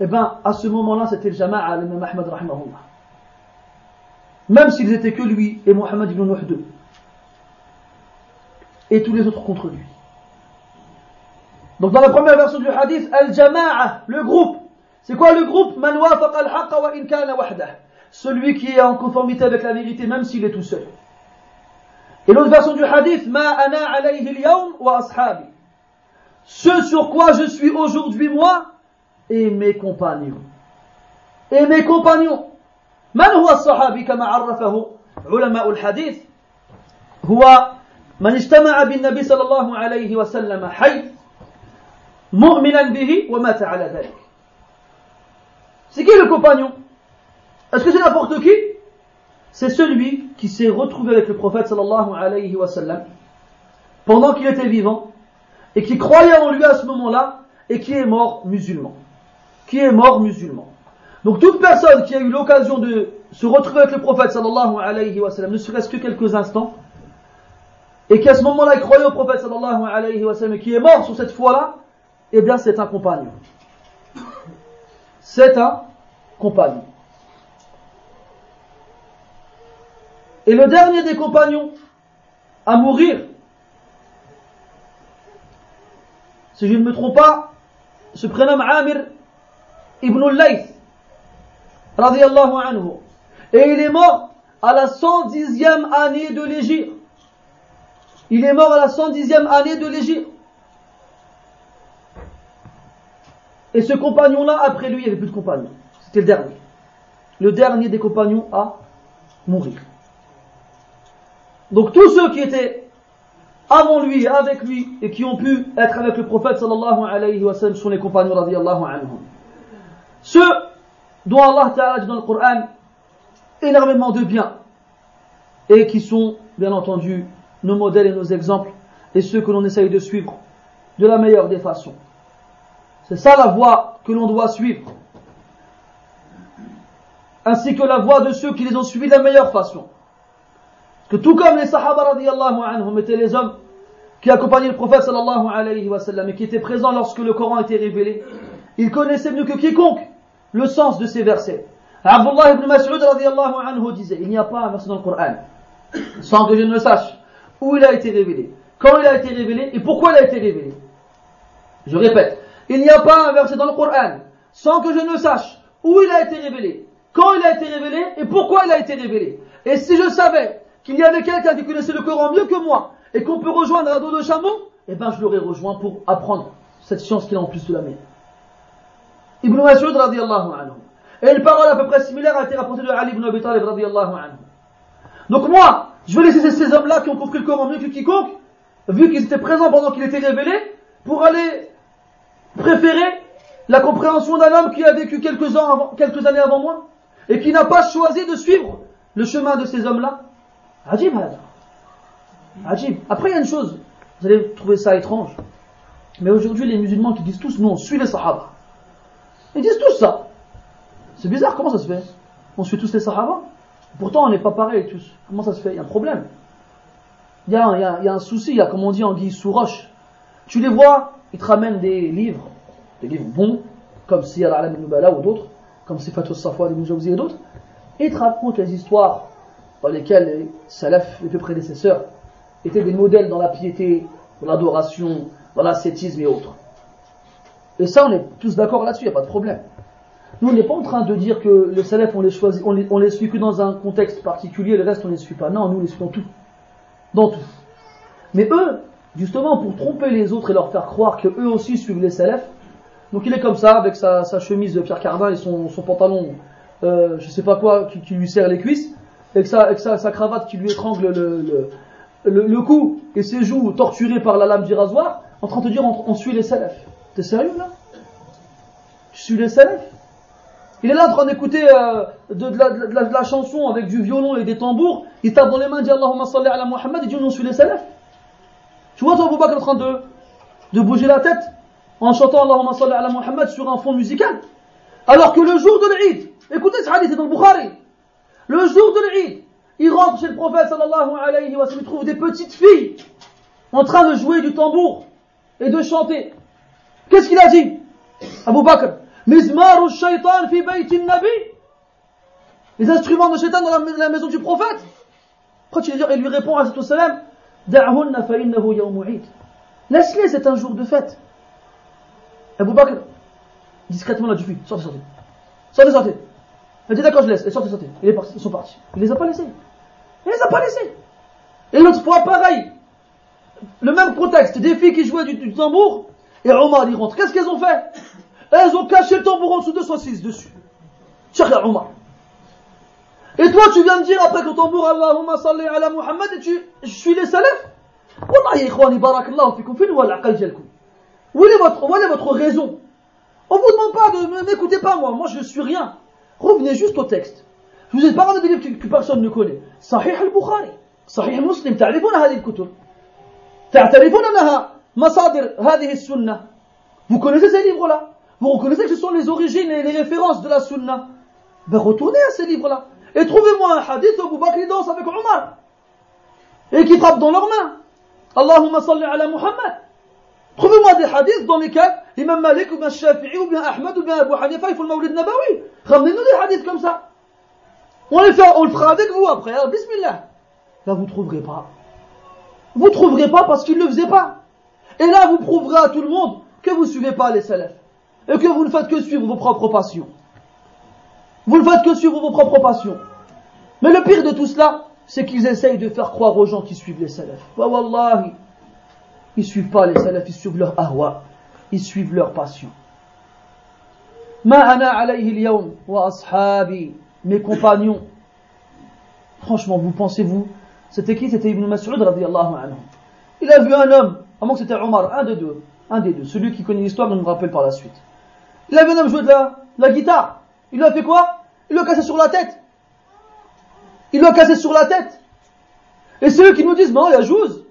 eh bien, à ce moment-là, c'était le jama'a, l'imam rahimahullah. Même s'ils étaient que lui et Mohammed ibn Nuh deux. Et tous les autres contre lui. Donc dans la première version du hadith, al-jama'a, le groupe. C'est quoi le groupe celui qui est en conformité avec la vérité, même s'il est tout seul. Et l'autre version du hadith, Ma ana alayhi al wa ashabi. Ce sur quoi je suis aujourd'hui moi et mes compagnons. Et mes compagnons. من هو الصحابي كما عرفه علماء الحديث هو من اجتمع بالنبي صلى الله عليه وسلم حي مؤمنا به ومات على ذلك C'est qui le compagnon? Est-ce que c'est n'importe qui? C'est celui qui s'est retrouvé avec le prophète sallallahu alayhi wa sallam pendant qu'il était vivant et qui croyait en lui à ce moment-là et qui est mort musulman. Qui est mort musulman. Donc toute personne qui a eu l'occasion de se retrouver avec le prophète ne serait-ce que quelques instants, et qui à ce moment-là croyait au prophète sallallahu alayhi wa sallam et qui est mort sur cette foi-là, eh bien c'est un compagnon. C'est un compagnon. Et le dernier des compagnons à mourir, si je ne me trompe pas, se prénomme Amir ibn al-Layth, anhu. Et il est mort à la 110e année de l'Égypte. Il est mort à la 110e année de l'Égypte. Et ce compagnon-là, après lui, il n'y avait plus de compagnon. C'était le dernier. Le dernier des compagnons à mourir. Donc tous ceux qui étaient avant lui, avec lui, et qui ont pu être avec le prophète sallallahu alayhi wa sallam sont les compagnons radiallahu anhum. Ceux dont Allah ta'ala dit dans le Coran énormément de bien, et qui sont, bien entendu, nos modèles et nos exemples, et ceux que l'on essaye de suivre de la meilleure des façons. C'est ça la voie que l'on doit suivre, ainsi que la voie de ceux qui les ont suivis de la meilleure façon que tout comme les Sahaba radiallahu anhum étaient les hommes qui accompagnaient le prophète sallallahu alayhi wa sallam et qui étaient présents lorsque le Coran était révélé, ils connaissaient mieux que quiconque le sens de ces versets. Abdullah ibn Mas'ud radiallahu anhu disait, il n'y a pas un verset dans le Coran sans que je ne sache où il a été révélé, quand il a été révélé et pourquoi il a été révélé. Je répète, il n'y a pas un verset dans le Coran sans que je ne sache où il a été révélé, quand il a été révélé et pourquoi il a été révélé. Et si je savais qu'il y avait quelqu'un qui connaissait le Coran mieux que moi et qu'on peut rejoindre un dos de chameau, eh ben je l'aurais rejoint pour apprendre cette science qu'il a en plus de la mienne. Ibn Mas'ud radiallahu anhu. Et une parole à peu près similaire a été rapportée de Ali ibn Abi Talib radiallahu anhu. Donc moi, je vais laisser ces hommes-là qui ont compris le Coran mieux que quiconque, vu qu'ils étaient présents pendant qu'il était révélé, pour aller préférer la compréhension d'un homme qui a vécu quelques, années avant moi, et qui n'a pas choisi de suivre le chemin de ces hommes-là, Ajib, Ajib. Après, il y a une chose, vous allez trouver ça étrange. Mais aujourd'hui, les musulmans qui disent tous, non, on suit les sahaba. Ils disent tous ça. C'est bizarre, comment ça se fait? On suit tous les sahaba? Pourtant, on n'est pas pareil tous. Comment ça se fait? Il y a un problème. Il y a, il y a, un souci, il y a, comme on dit en guise sous roche. Tu les vois, ils te ramènent des livres, des livres bons, comme Siyar al Nubala ou d'autres, comme Sifatul Safwa, des et d'autres, et ils te racontent les histoires dans lesquels les salafs, les deux prédécesseurs, étaient des modèles dans la piété, dans l'adoration, dans l'ascétisme et autres. Et ça, on est tous d'accord là-dessus, il n'y a pas de problème. Nous, on n'est pas en train de dire que les salafs, on les suit que dans un contexte particulier, le reste, on ne les suit pas. Non, nous, on les suit dans tout. Dans tout. Mais eux, justement, pour tromper les autres et leur faire croire qu'eux aussi suivent les salafs, donc il est comme ça, avec sa, chemise de Pierre Cardin et son, pantalon, euh, je sais pas quoi, qui, lui serre les cuisses, avec sa, sa, cravate qui lui étrangle le, cou et ses joues torturées par la lame du rasoir, en train de te dire on, suit les salafs. T'es sérieux là? Tu suis les salafs? Il est là en train d'écouter euh, de, la, chanson avec du violon et des tambours, il tape dans les mains, dit Allahumma salli ala Muhammad, il dit on suit les salafs. Tu vois toi Abu Bakr en train de, bouger la tête en chantant Allahumma salli Muhammad sur un fond musical. Alors que le jour de l'Eid, écoutez ce hadith, c'est dans le Bukhari, le jour de l'Eid, il rentre chez le prophète sallallahu alayhi wa sallam, il trouve des petites filles en train de jouer du tambour et de chanter. Qu'est-ce qu'il a dit Abu Bakr? Mizmaru shaitan fi nabi Les instruments de shaitan dans la, maison du prophète. Quand il lui répond à salam Da'hunna Laisse-les, c'est un jour de fête. Abu Bakr, discrètement là fil, sortez, sortez. Sortez, sortez. Elle dit d'accord, je laisse. Et sortez, sortez. Ils sont partis. Il les a pas laissés. Il les a pas laissés. Et l'autre fois, pareil. Le même contexte. Des filles qui jouaient du, tambour. Et Omar, il rentre. Qu'est-ce qu'elles ont fait? Elles ont caché le tambour en dessous de 6 dessus. Cheikh Omar. Et toi, tu viens me dire après que le tambour, Allahumma salli ala Muhammad, et tu, je suis les salafs Wallah, ya ikhwani, barakallahu fikum, fin wa l'aqal jalkum. Où est votre, où est votre raison On vous demande pas de, n'écoutez pas moi, moi je suis rien. Revenez juste au texte. Je vous ai parlé des livres que, personne ne connaît. Sahih al-Bukhari, Sahih Muslim, تعرفون هذه الكتب. تعترفون أنها مصادر هذه السنة. Vous connaissez ces livres-là. Vous reconnaissez que ce sont les origines et les références de la sunna. Ben retournez à ces livres-là. Et trouvez-moi un hadith où Abu Bakr danse avec Omar. Et qui frappe dans leurs mains. Allahumma salli ala Muhammad. Trouvez-moi des hadiths dans lesquels Imam Malik ou bien Shafi'i ou bien Ahmed ou bien Abu Hanifa ils font le Mawlid Nabawi. Ramenez-nous des hadiths comme ça. On, les fait, on le fera avec vous après. Alors, bismillah. Là, vous ne trouverez pas. Vous ne trouverez pas parce qu'ils ne le faisaient pas. Et là, vous prouverez à tout le monde que vous ne suivez pas les salafs. Et que vous ne faites que suivre vos propres passions. Vous ne faites que suivre vos propres passions. Mais le pire de tout cela, c'est qu'ils essayent de faire croire aux gens qui suivent les salafs. Wa wallahi, ils suivent pas les salafs, ils suivent leur ahwa, ils suivent leur passion. Ma ana alayhi al wa ashabi, mes compagnons. Franchement, vous pensez-vous, c'était qui? C'était Ibn Mas'ud radiallahu anhu. Il a vu un homme, moins que c'était Omar, un des deux, un des deux, celui qui connaît l'histoire, ne me rappelle par la suite. Il a vu un homme jouer de la, de la guitare. Il lui a fait quoi? Il l'a cassé sur la tête. Il l'a cassé sur la tête. Et c'est eux qui nous disent, non, il y a jouze.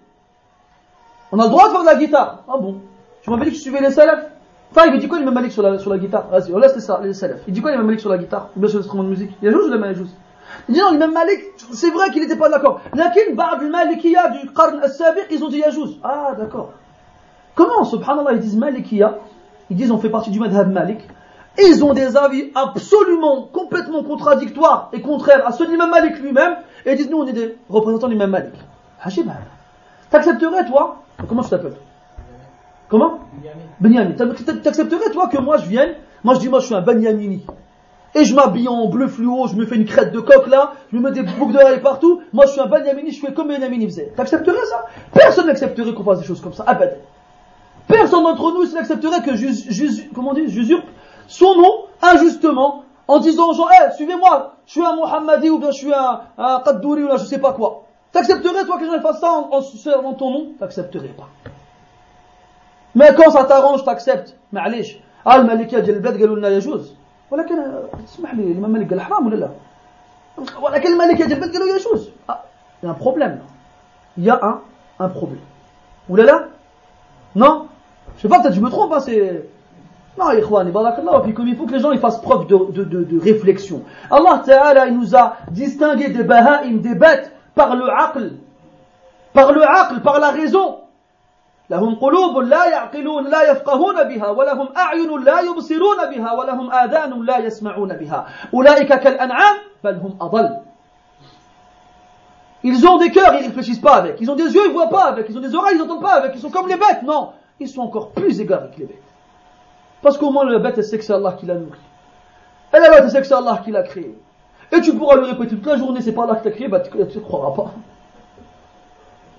On a le droit de faire de la guitare. Ah bon Tu m'avais dit que tu suivais les salafs Enfin, il dit quoi l'imam Malik sur la, sur la guitare? Vas-y, on laisse les, les salafs. Il dit quoi l'imam Malik sur la guitare? Ou bien sur l'instrument de musique Il y a jouze ou il y a Il dit non, l'imam Malik, c'est vrai qu'il n'était pas d'accord. Lakin, ba'd al-Malikiya du Qarn al-Sabiq, ils ont dit Yajouz. Ah, d'accord. Comment, subhanallah, ils disent Malikiya? Ils disent on fait partie du madhab Malik. Ils ont des avis absolument, complètement contradictoires et contraires à ceux de l'imam Malik lui-même, et ils disent, nous, on est des représentants de l'imam Malik. Hachib, t'accepterais, toi, comment tu t'appelles? Comment? Benyamin. T'accepterais, toi, que moi, je vienne, moi, je dis, moi, je suis un Benyamini. Et je m'habille en bleu fluo, je me fais une crête de coq là, je me mets des boucles d'oreilles partout. Moi, je suis un Benyamini, je fais comme Benyamini faisait. T'accepterais ça? Personne n'accepterait qu'on fasse des choses comme ça. Abad. Personne d'entre nous n'accepterait que j'usurpe, comment on dit, j'usurpe son nom injustement en disant aux gens, hey, suivez-moi, je suis un Mohammadi ou bien je suis un, un Qaddouri ou là je sais pas quoi. T'accepterais toi que les gens fassent ça en, en, ton nom T'accepterais pas. Mais quand ça t'arrange, t'acceptes. معليش اه المالكيه ديال البلاد قالوا لنا يجوز ولكن اسمح لي الامام مالك قال حرام ولا لا ولكن المالكيه ديال البلاد قالوا يجوز il y a un problème il y a un, un problème ولا لا non je sais pas peut-être je me trompe hein, c'est non, il faut que les gens ils fassent preuve de, de, de, de réflexion. Allah Ta'ala il nous a distingué des baha'im, des bêtes, par le aql. Par le aql, par la raison. لهم قلوب لا يعقلون لا يفقهون بها ولهم أعين لا يبصرون بها ولهم آذان لا يسمعون بها أولئك كالأنعام بل هم أضل Ils ont des cœurs, ils réfléchissent pas avec. Ils ont des yeux, ils voient pas avec. Ils ont des oreilles, ils n'entendent pas avec. Ils sont comme les bêtes. Non, ils sont encore plus égarés que les bêtes. Parce qu'au moins la bête, elle sait que c'est Allah qui l'a nourri. Et la bête, elle sait que c'est Allah qui l'a créé. Et tu pourras lui répéter toute la journée, c'est pas Allah qui t'a créé, bah tu ne croiras pas.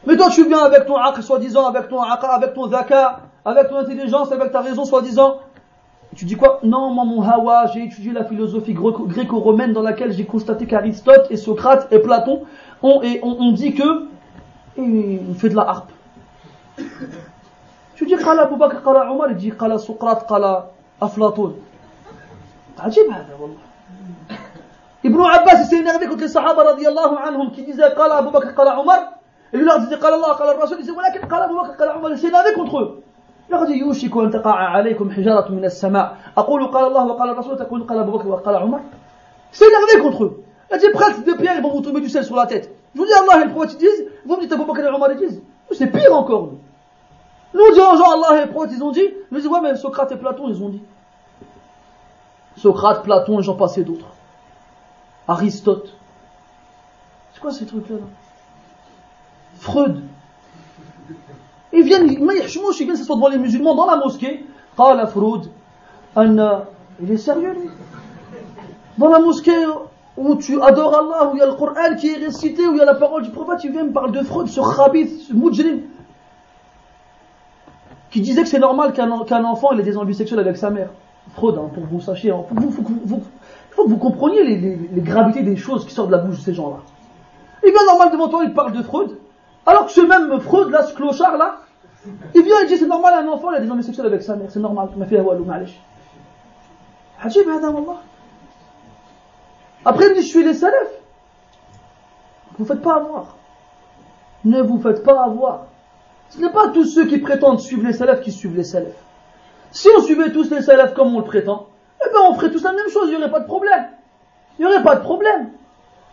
Mais toi, tu viens avec ton aql, soi-disant, avec ton aql, avec ton zaka, avec ton intelligence, avec ta raison, soi-disant. Tu dis quoi? Non, moi, mon hawa, j'ai étudié la philosophie gréco-romaine dans laquelle j'ai constaté qu'Aristote et Socrate et Platon ont, et dit que il fait de la harpe. Tu dis قال أبو بكر قال عمر يجي قال سقراط قال أفلاطون عجيب هذا والله Abbas s'est énervé contre les Sahaba radiallahu anhum qui disaient قال أبو بكر قال عمر disait قال الله قال الرسول il ولكن قال أبو بكر قال عمر il eux il leur dit يوشك أن تقع عليكم حجارة من السماء أقول قال الله وقال الرسول تقول قال أبو بكر وقال عمر il s'est énervé contre eux il dit presque de pierre ils vont vous tomber du sel sur la tête je vous dis Allah et le prophète ils disent vous me dites Abu Bakr et Omar ils disent c'est pire encore nous Nous disons genre Allah est prophète, ils ont dit. Nous disons ouais mais Socrate et Platon, ils ont dit. Socrate, Platon et j'en passais d'autres. Aristote. C'est quoi ces trucs-là Freud. Ils viennent, ils viennent s'asseoir devant les musulmans dans la mosquée. Qala Freud. Anna. Il est sérieux lui? Dans la mosquée où tu adores Allah, où il y a le Coran qui est récité, où il y a la parole du prophète, il vient me parle de Freud, ce Khabith, ce Mujrim qui disait que c'est normal qu'un enfant ait des envies sexuelles avec sa mère. Fraude, hein, pour que vous sachiez. Hein. Il faut, que vous compreniez les, gravités des choses qui sortent de la bouche de ces gens-là. Il vient normal devant toi, il parle de fraude, alors que ce même fraude, là, ce clochard, là, il vient et dit c'est normal, un enfant, il a des envies sexuelles avec sa mère, c'est normal. Après, il dit, je suis les salafs. Vous ne faites pas avoir. Ne vous faites pas avoir. Ce n'est pas tous ceux qui prétendent suivre les salafs qui suivent les salafs. Si on suivait tous les salafs comme on le prétend, eh bien on ferait tous la même chose, il n'y aurait pas de problème. Il n'y aurait pas de problème.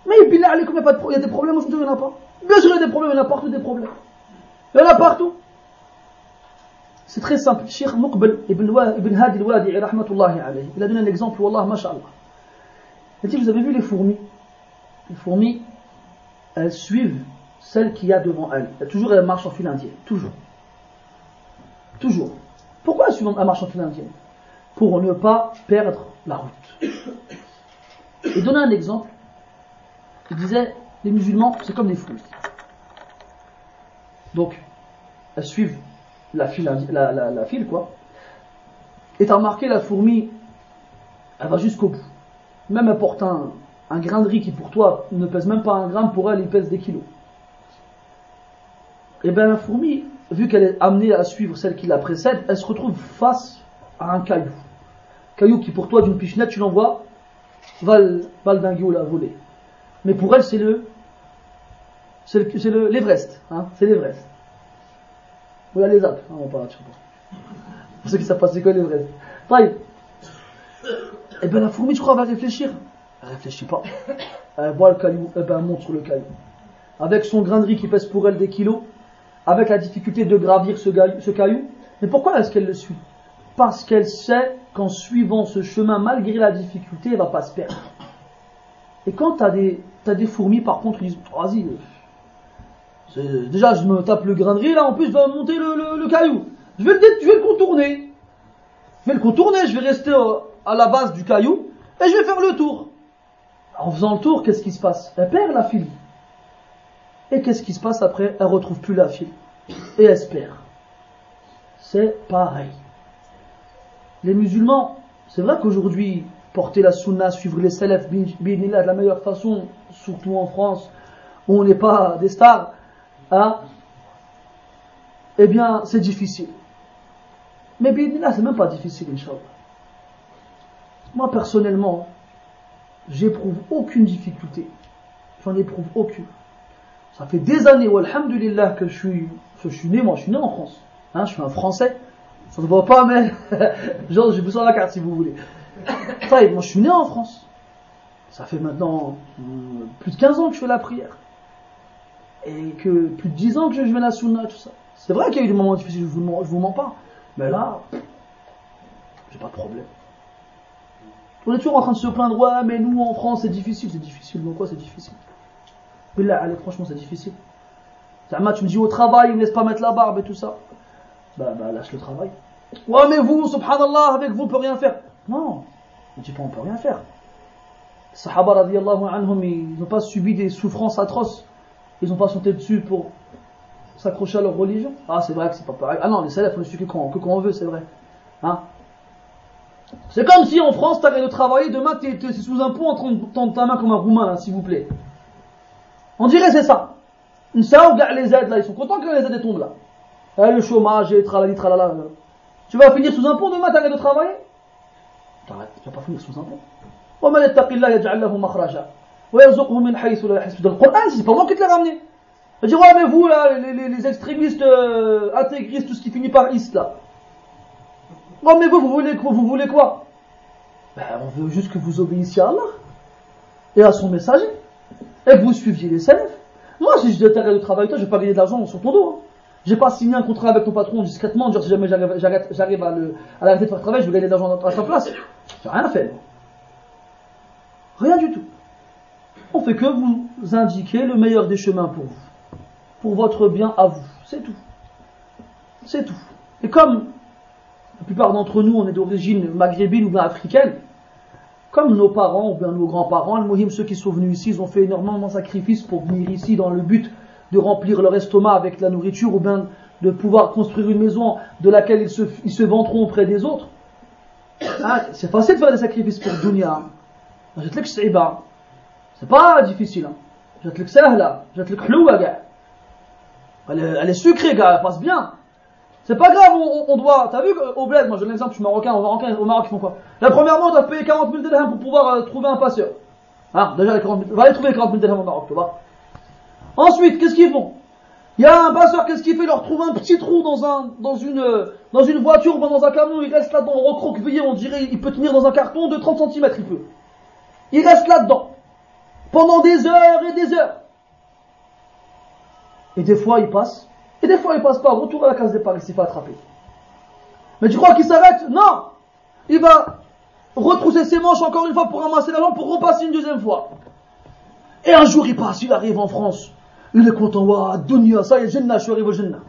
Mais il y a des problèmes il n'y en a pas. Bien sûr, il y a des problèmes, il y en a partout des problèmes. Il y en a partout. C'est très simple. Cheikh Muqbal ibn Hadi al-Wadi, il a donné un exemple, Wallah, mashallah. Il dit, vous avez vu les fourmis? Les fourmis, elles suivent celle qu'il y a devant elles. Toujours elles marchent en file indienne. Toujours. Toujours. Pourquoi elles marchent en file indienne Pour ne pas perdre la route. Et donner un exemple. Il disait, les musulmans, c'est comme des fourmis. Donc, elles suivent la file, la, la, quoi. Et t'as remarqué, la fourmi, elle va jusqu'au bout. Même elle porte un, grain de riz qui pour toi ne pèse même pas un gramme, pour elle il pèse des kilos. Et eh bien la fourmi, vu qu'elle est amenée à suivre celle qui la précède, elle se retrouve face à un caillou. Caillou qui pour toi d'une pichenette, tu l'envoies, va, va le dinguer ou la voler. Mais pour elle c'est le c'est l'Everest, hein, c'est l'Everest. Ou les Alpes, hein, on parle, pas. Pour ceux qui savent pas c'est quoi l'Everest. Eh bien la fourmi, je crois, va réfléchir. Elle réfléchit pas. Elle voit le caillou, eh ben, elle monte sur le caillou. Avec son grain de riz qui pèse pour elle des kilos, avec la difficulté de gravir ce, caillou. Mais pourquoi est-ce qu'elle le suit? Parce qu'elle sait qu'en suivant ce chemin, malgré la difficulté, elle va pas se perdre. Et quand tu as des, fourmis, par contre, ils disent, vas-y, déjà je me tape le grain de là en plus je vais monter le, caillou. Je vais, le, contourner. Je vais le contourner, je vais rester euh, à la base du caillou et je vais faire le tour. En faisant le tour, qu'est-ce qui se passe? Elle perd la file. Et qu'est-ce qui se passe après Elle retrouve plus la file. Et elle se perd. C'est pareil. Les musulmans, c'est vrai qu'aujourd'hui, porter la sunna, suivre les salafs, de la meilleure façon, surtout en France, où on n'est pas des stars, hein, eh bien, c'est difficile. Mais là, c'est même pas difficile, Inch'Allah. Moi, personnellement, j'éprouve aucune difficulté. J'en éprouve aucune. Ça fait des années, alhamdulillah, que je suis, je suis né, moi, je suis né en France. Hein, je suis un Français. Ça ne voit pas, mais, genre, j'ai besoin de la carte si vous voulez. moi, je suis né en France. Ça fait maintenant euh, plus de 15 ans que je fais la prière. Et que plus de 10 ans que je fais la sunna, tout ça. C'est vrai qu'il y a eu des moments difficiles, je vous, je vous mens pas. Mais là, j'ai pas de problème. On est toujours en train de se plaindre, ouais, mais nous en France c'est difficile, c'est difficile. Donc quoi c'est difficile? Allez, franchement c'est difficile. Tu me dis au travail, ils me laissent pas mettre la barbe et tout ça. Bah, bah lâche le travail. Ouais, mais vous, subhanallah, avec vous on peut rien faire. Non, on dit pas on peut rien faire. Les Sahaba radiallahu anhum, ils n'ont pas subi des souffrances atroces. Ils n'ont pas sauté dessus pour s'accrocher à leur religion. Ah, c'est vrai que c'est pas pareil. Ah non, les salafs, on ne suit que quand, on veut, c'est vrai. Hein? C'est comme si en France, tu de travailler, demain tu es, sous un pont en train de tendre ta main comme un roumain, s'il vous plaît. On dirait c'est ça. Ça, regarde les aides là, ils sont contents que les aides tombent là. Eh, le chômage, et tralali, tralala. Tu vas finir sous un pont demain, t'arrêtes de travailler T'arrêtes, tu vas pas finir sous un pont. ومن يتق الله يجعل له مخرجا ويرزقه من حيث لا يحتسب dans le Coran c'est pas moi qui te l'ai ramené je dis ouais mais vous là les, les, les extrémistes euh, intégristes tout ce qui finit par ist là Oh, mais vous, vous voulez, vous voulez quoi ben, On veut juste que vous obéissiez à Allah et à son messager et vous suiviez les salafs. Moi, si je t'arrête de travailler, toi, je vais pas gagner d'argent sur ton dos. Hein. Je vais pas signé un contrat avec ton patron discrètement, dire si jamais j'arrive à, à l'arrêter de faire travail, je vais gagner de l'argent à sa place. J'ai rien fait. Rien du tout. On fait que vous indiquer le meilleur des chemins pour vous. Pour votre bien à vous. C'est tout. C'est tout. Et comme la plupart d'entre nous, on est d'origine maghrébine ou africaine, comme nos parents ou bien nos grands-parents, Mohim, ceux qui sont venus ici, ils ont fait énormément de sacrifices pour venir ici dans le but de remplir leur estomac avec la nourriture ou bien de pouvoir construire une maison de laquelle ils se, ils se vanteront auprès des autres. Ah, c'est facile de faire des sacrifices pour Dunya. C'est pas difficile. Jette le là, jette le Elle est sucrée, elle passe bien c'est pas grave on, doit t'as vu au bled moi je donne l'exemple je suis marocain au Maroc au Maroc ils font quoi? La premièrement on doit payer 40 000 dirhams pour pouvoir euh, trouver un passeur hein déjà les 40 000 va aller trouver 40 000 dirhams au Maroc tu vois ensuite qu'est-ce qu'ils font? Il y a un passeur, qu'est-ce qu'il fait? Il leur trouve un petit trou dans un, dans une, dans une voiture ou dans un camion, il reste là-dedans, recroquevillé, on dirait, il peut tenir dans un carton de 30 cm, il peut. Il reste là-dedans. Pendant des heures et des heures. Et des fois, il passe. Et des fois, il passe pas. Retour à la case départ, il s'est fait attraper. Mais tu crois qu'il s'arrête? Non Il va retrousser ses manches encore une fois pour ramasser l'argent, pour repasser une deuxième fois. Et un jour, il passe, il arrive en France. Il est content, waouh, dunya, ça y est, Jannah, je suis arrivé au Jannah.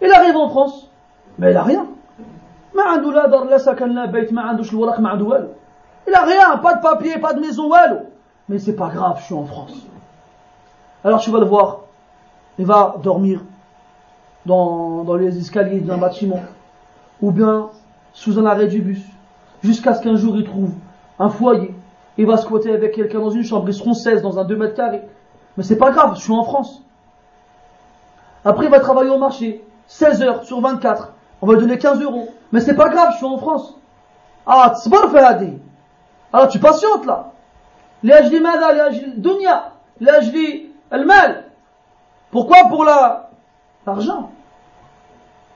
Il arrive en France, mais il n'a rien. Il a rien, pas de papier, pas de maison, mais c'est pas grave, je suis en France. Alors tu vas le voir, il va dormir dans, dans les escaliers d'un bâtiment, ou bien sous un arrêt du bus, jusqu'à ce qu'un jour il trouve un foyer, il va squatter avec quelqu'un dans une chambre, ils seront 16 dans un 2 mètres carrés. Mais c'est pas grave, je suis en France. Après, il va travailler au marché, 16 heures sur 24. On va lui donner 15 euros. Mais c'est pas grave, je suis en France. Ah, تصبر في هذه. Alors tu patientes là. لأجل ماذا؟ لأجل الدنيا. لأجل المال. Pourquoi Pour la l'argent?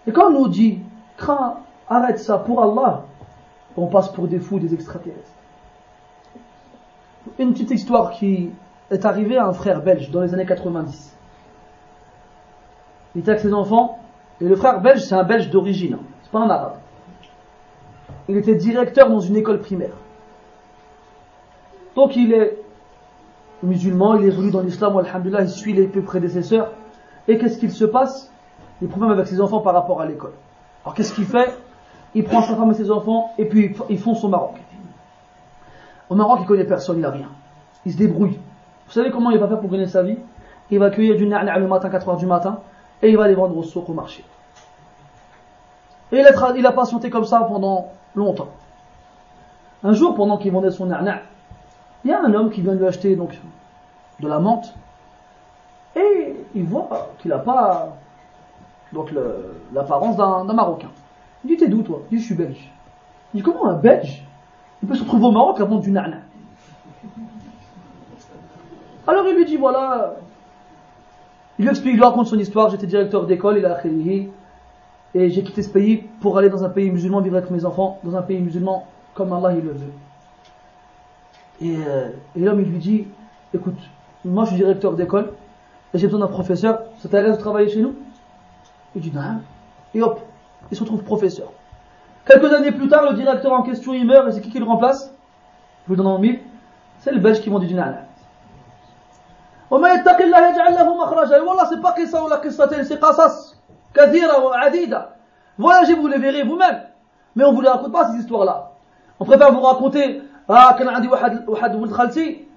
Et quand on nous dit, crains, arrête ça pour Allah, on passe pour des fous, des extraterrestres. Une petite histoire qui est arrivé à un frère belge dans les années 90. Il était avec ses enfants, et le frère belge, c'est un belge d'origine, c'est pas un arabe. Il était directeur dans une école primaire. Donc il est musulman, il évolue dans l'islam, alhamdulillah, il suit les prédécesseurs. Et qu'est-ce qu'il se passe? Les problèmes avec ses enfants par rapport à l'école. Alors qu'est-ce qu'il fait? Il prend sa femme et ses enfants, et puis ils font au Maroc. Au Maroc, il connaît personne, il n'a rien. Il se débrouille. Vous savez comment il va faire pour gagner sa vie? Il va cueillir du na'na' le matin, 4 heures du matin, et il va les vendre au souk au marché. Et il a, il a patienté comme ça pendant longtemps. Un jour, pendant qu'il vendait son na'na', il y a un homme qui vient lui acheter donc de la menthe, et il voit qu'il n'a pas donc l'apparence d'un Marocain. Il dit T'es d'où toi? Il dit Je suis belge. Il dit Comment un belge Il peut se retrouver au Maroc vendre du na'na' Alors il lui dit voilà, il lui explique, il lui raconte son histoire, j'étais directeur d'école, il a et j'ai quitté ce pays pour aller dans un pays musulman, vivre avec mes enfants, dans un pays musulman comme Allah il le veut. Et, euh, et l'homme il lui dit, écoute, moi je suis directeur d'école, et j'ai besoin d'un professeur, ça t'intéresse de travailler chez nous Il dit non. Et hop, il se retrouve professeur. Quelques années plus tard, le directeur en question il meurt, et c'est qui qui le remplace Je vous donne en mille, c'est le belge qui vend du nana. وما يتق الله يجعل له مخرجا والله c'est pas قصة ولا قصتين c'est قصص كثيرة وعديدة voyagez vous les verrez vous-même mais on vous les raconte pas ces histoires là on préfère vous raconter ah كان عندي واحد واحد ولد خالتي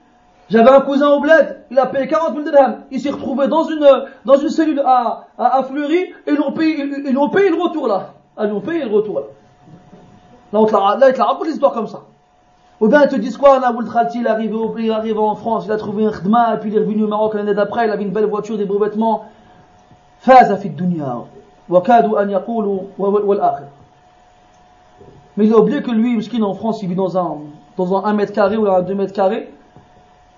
j'avais un cousin au bled, il a payé 40 000 dirhams. Il s'est retrouvé dans une, dans une cellule à, à, à Fleury et ils l'ont payé, ils, ils ont payé le retour là. Ah, ils ont payé le retour là. Là, on te la, là, il te la raconte l'histoire comme ça. Ou bien ils te disent quoi, Naboul Khalti, il est arrivé, il est arrivé en France, il a trouvé un khidma, et puis il est revenu au Maroc l'année d'après, il avait une belle voiture, des beaux vêtements. Faza fi dunya. Wakadu an yakulu wal akhir. Mais il a oublié que lui, Mskin en France, il vit dans un, dans un 1 mètre carré ou un 2 mètres carrés,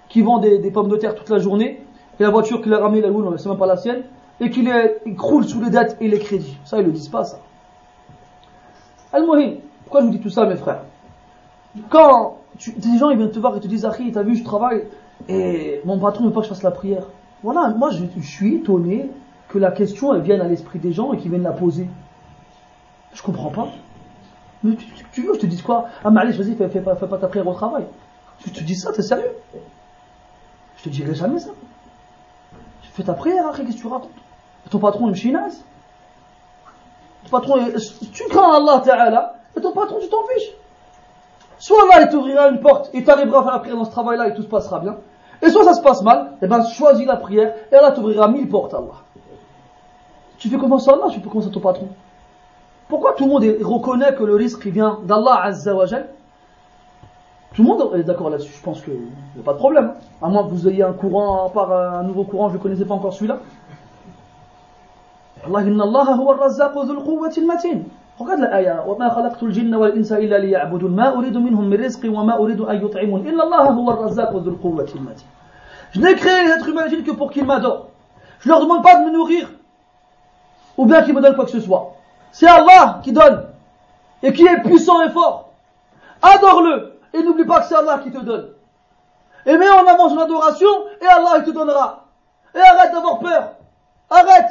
qui vend des, des pommes de terre toute la journée, et la voiture qu'il a ramenée, la loue, c'est même pas la sienne, et qu'il il croule sous les dettes et les crédits. Ça, ils le disent pas, ça. Al-Muhim, pourquoi je vous dis tout ça, mes frères? Quand tu, des gens ils viennent te voir et te disent Akhi, t'as vu, je travaille et mon patron ne veut pas que je fasse la prière. Voilà, moi je, suis étonné que la question elle vienne à l'esprit des gens et qu'ils viennent la poser. Je comprends pas. Mais tu, veux, je te dis quoi Ah, mais allez, vas-y, fais, fais, pas ta prière au travail. Tu te dis ça, t'es sérieux Je te dirai jamais ça. Fais ta prière, Akhi, qu'est-ce que tu racontes Ton patron est chinaise. Ton patron, est, tu crains Allah Ta'ala, et ton patron, tu t'en fiches. Soit Allah il t'ouvrira une porte et t'arriveras à faire la prière dans ce travail-là et tout se passera bien. Et soit ça se passe mal, et ben choisis la prière et Allah t'ouvrira mille portes, Allah. Tu fais comment ça Allah, tu peux commencer ton patron. Pourquoi tout le monde reconnaît que le risque vient d'Allah Azza wa Tout le monde est d'accord là-dessus, je pense qu'il n'y a pas de problème. À moins que vous ayez un courant, par un nouveau courant, je ne connaissais pas encore celui-là. Allah inna Allah huwa al-razzaq dhul quwwati al-matin. Regarde l'aya. وَمَا خَلَقْتُ الْجِنَّ وَالْإِنسَ إِلَّا لِيَعْبُدُونَ مَا أُرِيدُ مِنْهُمْ مِنْ رِزْقٍ وَمَا أُرِيدُ أَنْ يُطْعِمُونَ إِلَّا اللَّهَ هُوَ الرَّزَّاقُ ذُو الْقُوَّةِ الْمَتِينِ Je n'ai créé les êtres humains que pour qu'ils m'adorent. Je leur demande pas de me nourrir ou bien qu'ils me donnent quoi que ce soit. C'est Allah qui donne et qui est puissant et fort. Adore-le et n'oublie pas que c'est Allah qui te donne. Et mets en avant son adoration et Allah il te donnera. Et arrête d'avoir peur. Arrête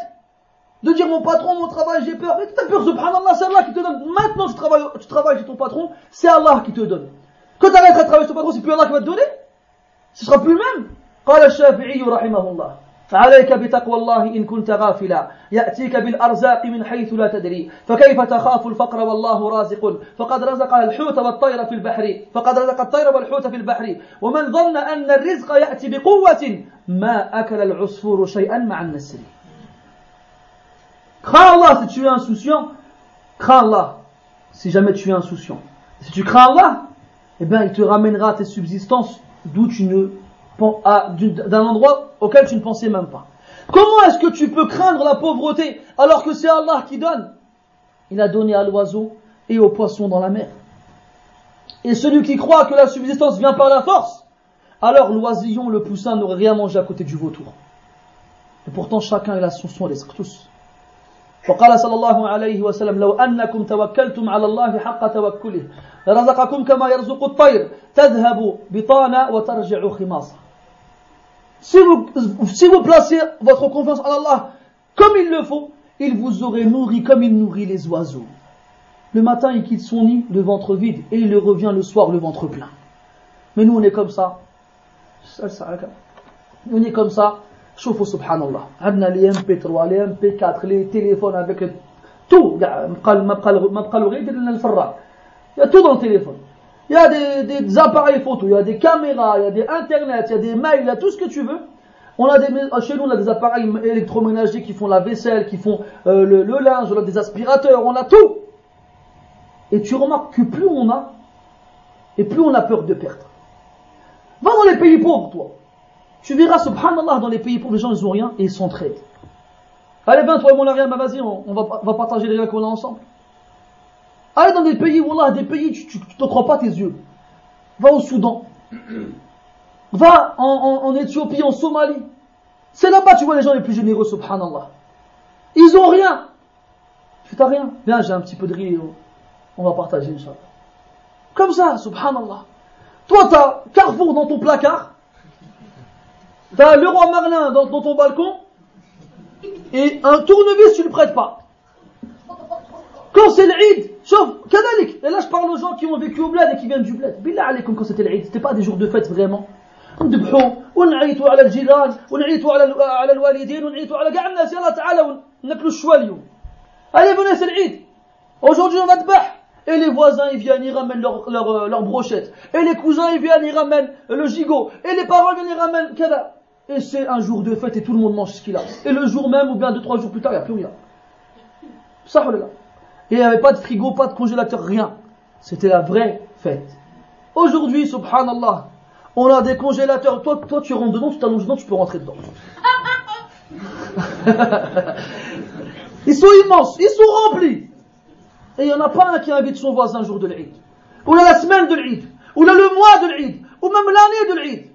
de dire mon patron, mon travail, j'ai peur. Mais t'as peur, subhanallah, c'est Allah qui te donne. Maintenant, tu travailles, tu travailles chez ton patron, c'est Allah qui te donne. Quand tu arrêtes de travailler chez ton patron, c'est plus Allah qui va te donner. Ce sera plus le même. قال الشافعي رحمه الله فعليك بتقوى الله إن كنت غافلا. يأتيك بالأرزاق من حيث لا تدري. فكيف تخاف الفقر والله رازق. فقد رزق الحوت والطير في البحر. فقد رزق الطير والحوت في البحر. ومن ظن أن الرزق يأتي بقوة ما أكل العصفور شيئا مع النسر. Crains Allah si tu es insouciant. Crains Allah si jamais tu es insouciant. Si tu crains Allah, eh bien, il te ramènera tes subsistances d'où tu ne d'un endroit auquel tu ne pensais même pas. Comment est-ce que tu peux craindre la pauvreté alors que c'est Allah qui donne Il a donné à l'oiseau et au poisson dans la mer. Et celui qui croit que la subsistance vient par la force, alors l'oisillon, le poussin n'aurait rien mangé à côté du vautour. Et pourtant chacun a son, son risque, tous. وقال صلى الله عليه وسلم لو أنكم توكلتم على الله حق توكله لرزقكم كما يرزق الطير تذهب بطانا وترجع خماصا si vous, si vous placez votre confiance en Allah comme il le faut, il vous aurait nourri comme il nourrit les oiseaux. Le matin, il quitte son nid, le ventre vide, et il revient le soir, le ventre plein. Mais nous, on est comme ça. On est comme ça. Chauffe subhanallah. On a les MP3, les MP4, les téléphones avec tout. Il y a tout dans le téléphone il y a des, appareils photo, il y a des caméras, il y a des internet, il y a des mails, il y a tout ce que tu veux. On a euh, chez nous, on a des appareils électroménagers qui font la vaisselle, qui font euh, le, linge, on a des aspirateurs, on a tout. Et tu remarques que plus on a, et plus on a peur de perdre. Va dans les pays pauvres, toi. Tu verras, subhanallah, dans les pays pauvres, les gens, ils n'ont rien et ils s'entraident. Allez, ben, toi et moi, bah, on n'a rien, ben vas-y, on, va, partager les gens qu'on a ensemble. Allez dans des pays, wallah, des pays, tu ne te crois pas tes yeux. Va au Soudan. Va en, en, en Éthiopie, en Somalie. C'est là-bas, tu vois les gens les plus généreux, subhanallah. Ils ont rien. Tu t'as rien. Viens, j'ai un petit peu de riz, on va partager, Inch'Allah. Comme ça, subhanallah. Toi, t'as Carrefour dans ton placard. T'as le roi Merlin dans, ton balcon et un tournevis tu ne le prêtes pas. Quand c'est l'Eid, sauf kadalik. Et là je parle aux gens qui ont vécu au bled et qui viennent du bled. Billah alaykum quand c'était l'Eid, c'était pas des jours de fête vraiment. نذبحوا ونعيطوا على الجيران ونعيطوا على على الوالدين ونعيطوا على كاع الناس يلا تعالوا ناكلوا الشوا اليوم. Allez venez c'est l'Eid. Aujourd'hui on va te Et les voisins, ils viennent, ils ramènent leur, leur, leur brochette. Et les cousins, ils viennent, ils ramènent le gigot. Et les parents, ils viennent, ils ramènent kada. Et c'est un jour de fête et tout le monde mange ce qu'il a. Et le jour même, ou bien deux, trois jours plus tard, il n'y a plus rien. Ça, là. Et il n'y avait pas de frigo, pas de congélateur, rien. C'était la vraie fête. Aujourd'hui, subhanallah, on a des congélateurs. Toi, toi tu rentres dedans, tu t'allonges dedans, tu peux rentrer dedans. ils sont immenses, ils sont remplis. Et il n'y en a pas un qui invite son voisin un jour de l'Eid. Ou là, la semaine de l'Eid. Ou là, le mois de l'Eid. Ou même l'année de l'Eid.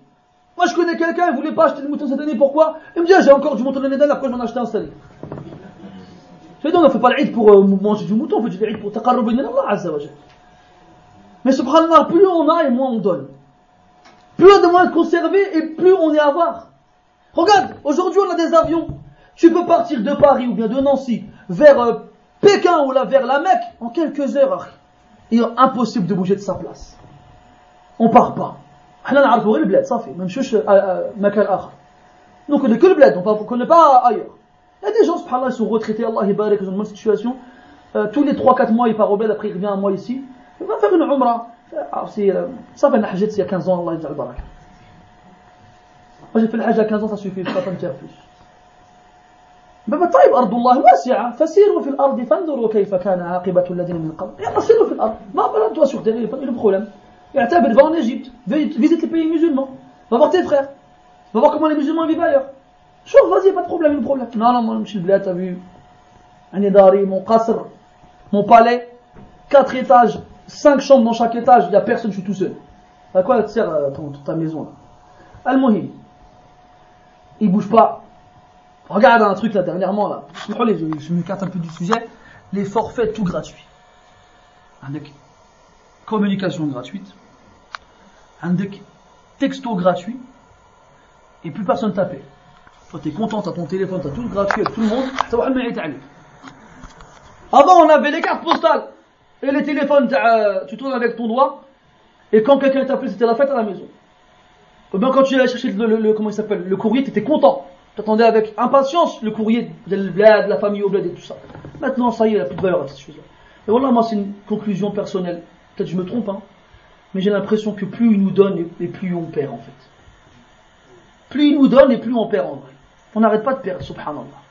Moi, je connais quelqu'un, il ne voulait pas acheter de mouton cette année, pourquoi? Il me dit, ah, j'ai encore du mouton l'année dernière, pourquoi je m'en ai acheté un seul Je c'est donc, on ne fait pas l'Aïd pour euh, manger du mouton, on fait du l'Aïd pour taqarrubin Allah Azza wa Mais subhanallah, plus on a et moins on donne. Plus on a de moyens de conserver et plus on est avare. Regarde, aujourd'hui on a des avions. Tu peux partir de Paris ou bien de Nancy vers euh, Pékin ou là vers la Mecque en quelques heures. Il est impossible de bouger de sa place. On part pas. Donc euh, on n'est que le bled, on ne connaît pas ailleurs. Il y a des gens subhanallah ils sont retraités Allah il barik dans une bonne situation euh, tous les 3-4 mois il part au bled après il revient un mois ici il va faire une umrah Ça fait une hajjat il y a 15 ans, Allah baraka. Moi j'ai fait le hajj à 15 ans, ça suffit, je ne peux pas me faire plus. Mais طيب أرض الله واسعة فسيروا في الأرض فانظروا كيف كان عاقبة الذين من قبل يلا سيروا في الأرض ما بلا toi sur terre, il n'y a problème. اعتبر va en Égypte, visite les pays musulmans, va voir tes frères, va voir comment les musulmans vivent ailleurs. Chauffe, vas-y, pas de problème, problème. Non, non, je suis t'as vu. Un mon qasr, mon palais, quatre étages, cinq chambres dans chaque étage, il a personne, je suis tout seul. À quoi te sert ta maison là Al-Mohim. Il bouge pas. Regarde un truc là dernièrement là. Je me carte un peu du sujet. Les forfaits tout gratuits. Avec communication gratuite. Avec texto gratuit. Et plus personne t'appelle. Toi t'es content, t'as ton téléphone, t'as tout gratuit avec tout le monde. Avant on avait les cartes postales. Et les téléphones, euh, tu tournes avec ton doigt, et quand quelqu'un t'appelait, c'était la fête à la maison. Ou bien quand tu allais chercher le, comment il s'appelle, le courrier, tu étais content. Tu attendais avec impatience le courrier de la famille au bled et tout ça. Maintenant, ça y est, il n'y a plus de valeur à cette chose-là. Et voilà, moi, c'est une conclusion personnelle. Peut-être je me trompe, hein. Mais j'ai l'impression que plus il nous donne, et plus on perd, en fait. Plus il nous donne, et plus on perd, en vrai. On n'arrête pas de perdre, subhanallah.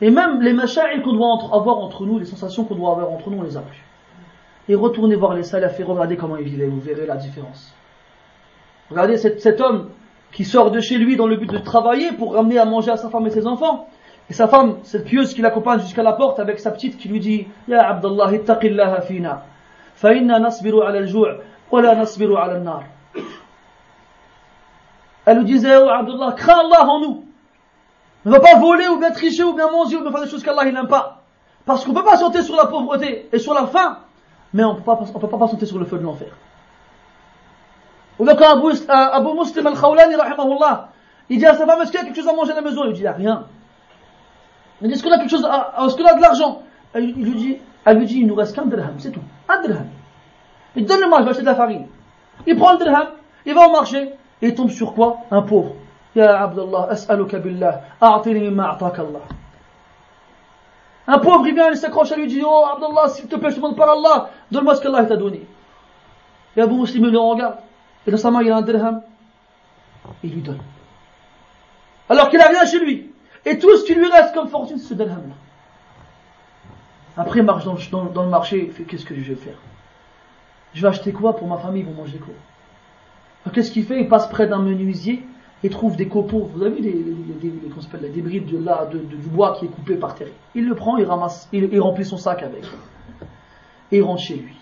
Et même les macha'il qu'on doit avoir entre nous, les sensations qu'on doit avoir entre nous, on les a plus et retournez voir les salafs et regardez comment ils vivaient, vous verrez la différence. Regardez cet, homme qui sort de chez lui dans le but de travailler pour ramener à manger à sa femme et ses enfants. Et sa femme, cette pieuse qui l'accompagne jusqu'à la porte avec sa petite qui lui dit Ya Abdallah, ittaqillaha fina. Fa inna nasbiru ala al-ju' wa la nasbiru ala nar Elle lui disait Oh Abdallah, crains Allah en nous. Ne va pas voler ou bien tricher ou bien manger ou bien faire des choses qu'Allah n'aime pas. Parce qu'on ne peut pas sauter sur la pauvreté et sur la faim mais on ne peut pas patienter sur le feu de l'enfer. Ou bien quand Abu, euh, Muslim al-Khawlani, il dit à sa femme, est-ce qu'il y a quelque chose à manger à la maison? Il lui dit, il n'y a rien. Il dit, est-ce qu'on a quelque chose, est-ce qu'on a de l'argent? Elle, lui dit, elle lui dit, il nous reste qu'un dirham, c'est tout. Un dirham. Il donne le moi je vais acheter de la farine. Il prend le dirham, il va au marché, et il tombe sur quoi? Un pauvre. Ya Abdullah, as'aluka billah, a'tini a'taka Allah. Un pauvre, il vient, il s'accroche à lui, dit Oh Abdallah, s'il te plaît, je te demande par Allah, donne-moi ce qu'Allah t'a donné. Et Abu Muslim, il le regarde. Et dans sa main, il a un dirham. Il lui donne. Alors qu'il n'a rien chez lui. Et tout ce qui lui reste comme fortune, c'est ce dirham-là. Après, il marche dans, dans le marché, il fait Qu'est-ce que je vais faire? Je vais acheter quoi pour ma famille? Ils vont manger quoi? Qu'est-ce qu'il fait? Il passe près d'un menuisier il trouve des copeaux, vous avez vu des, débris de, là, de, du bois qui est coupé par terre. Il le prend, il ramasse, il, remplit son sac avec. Et il rentre chez lui.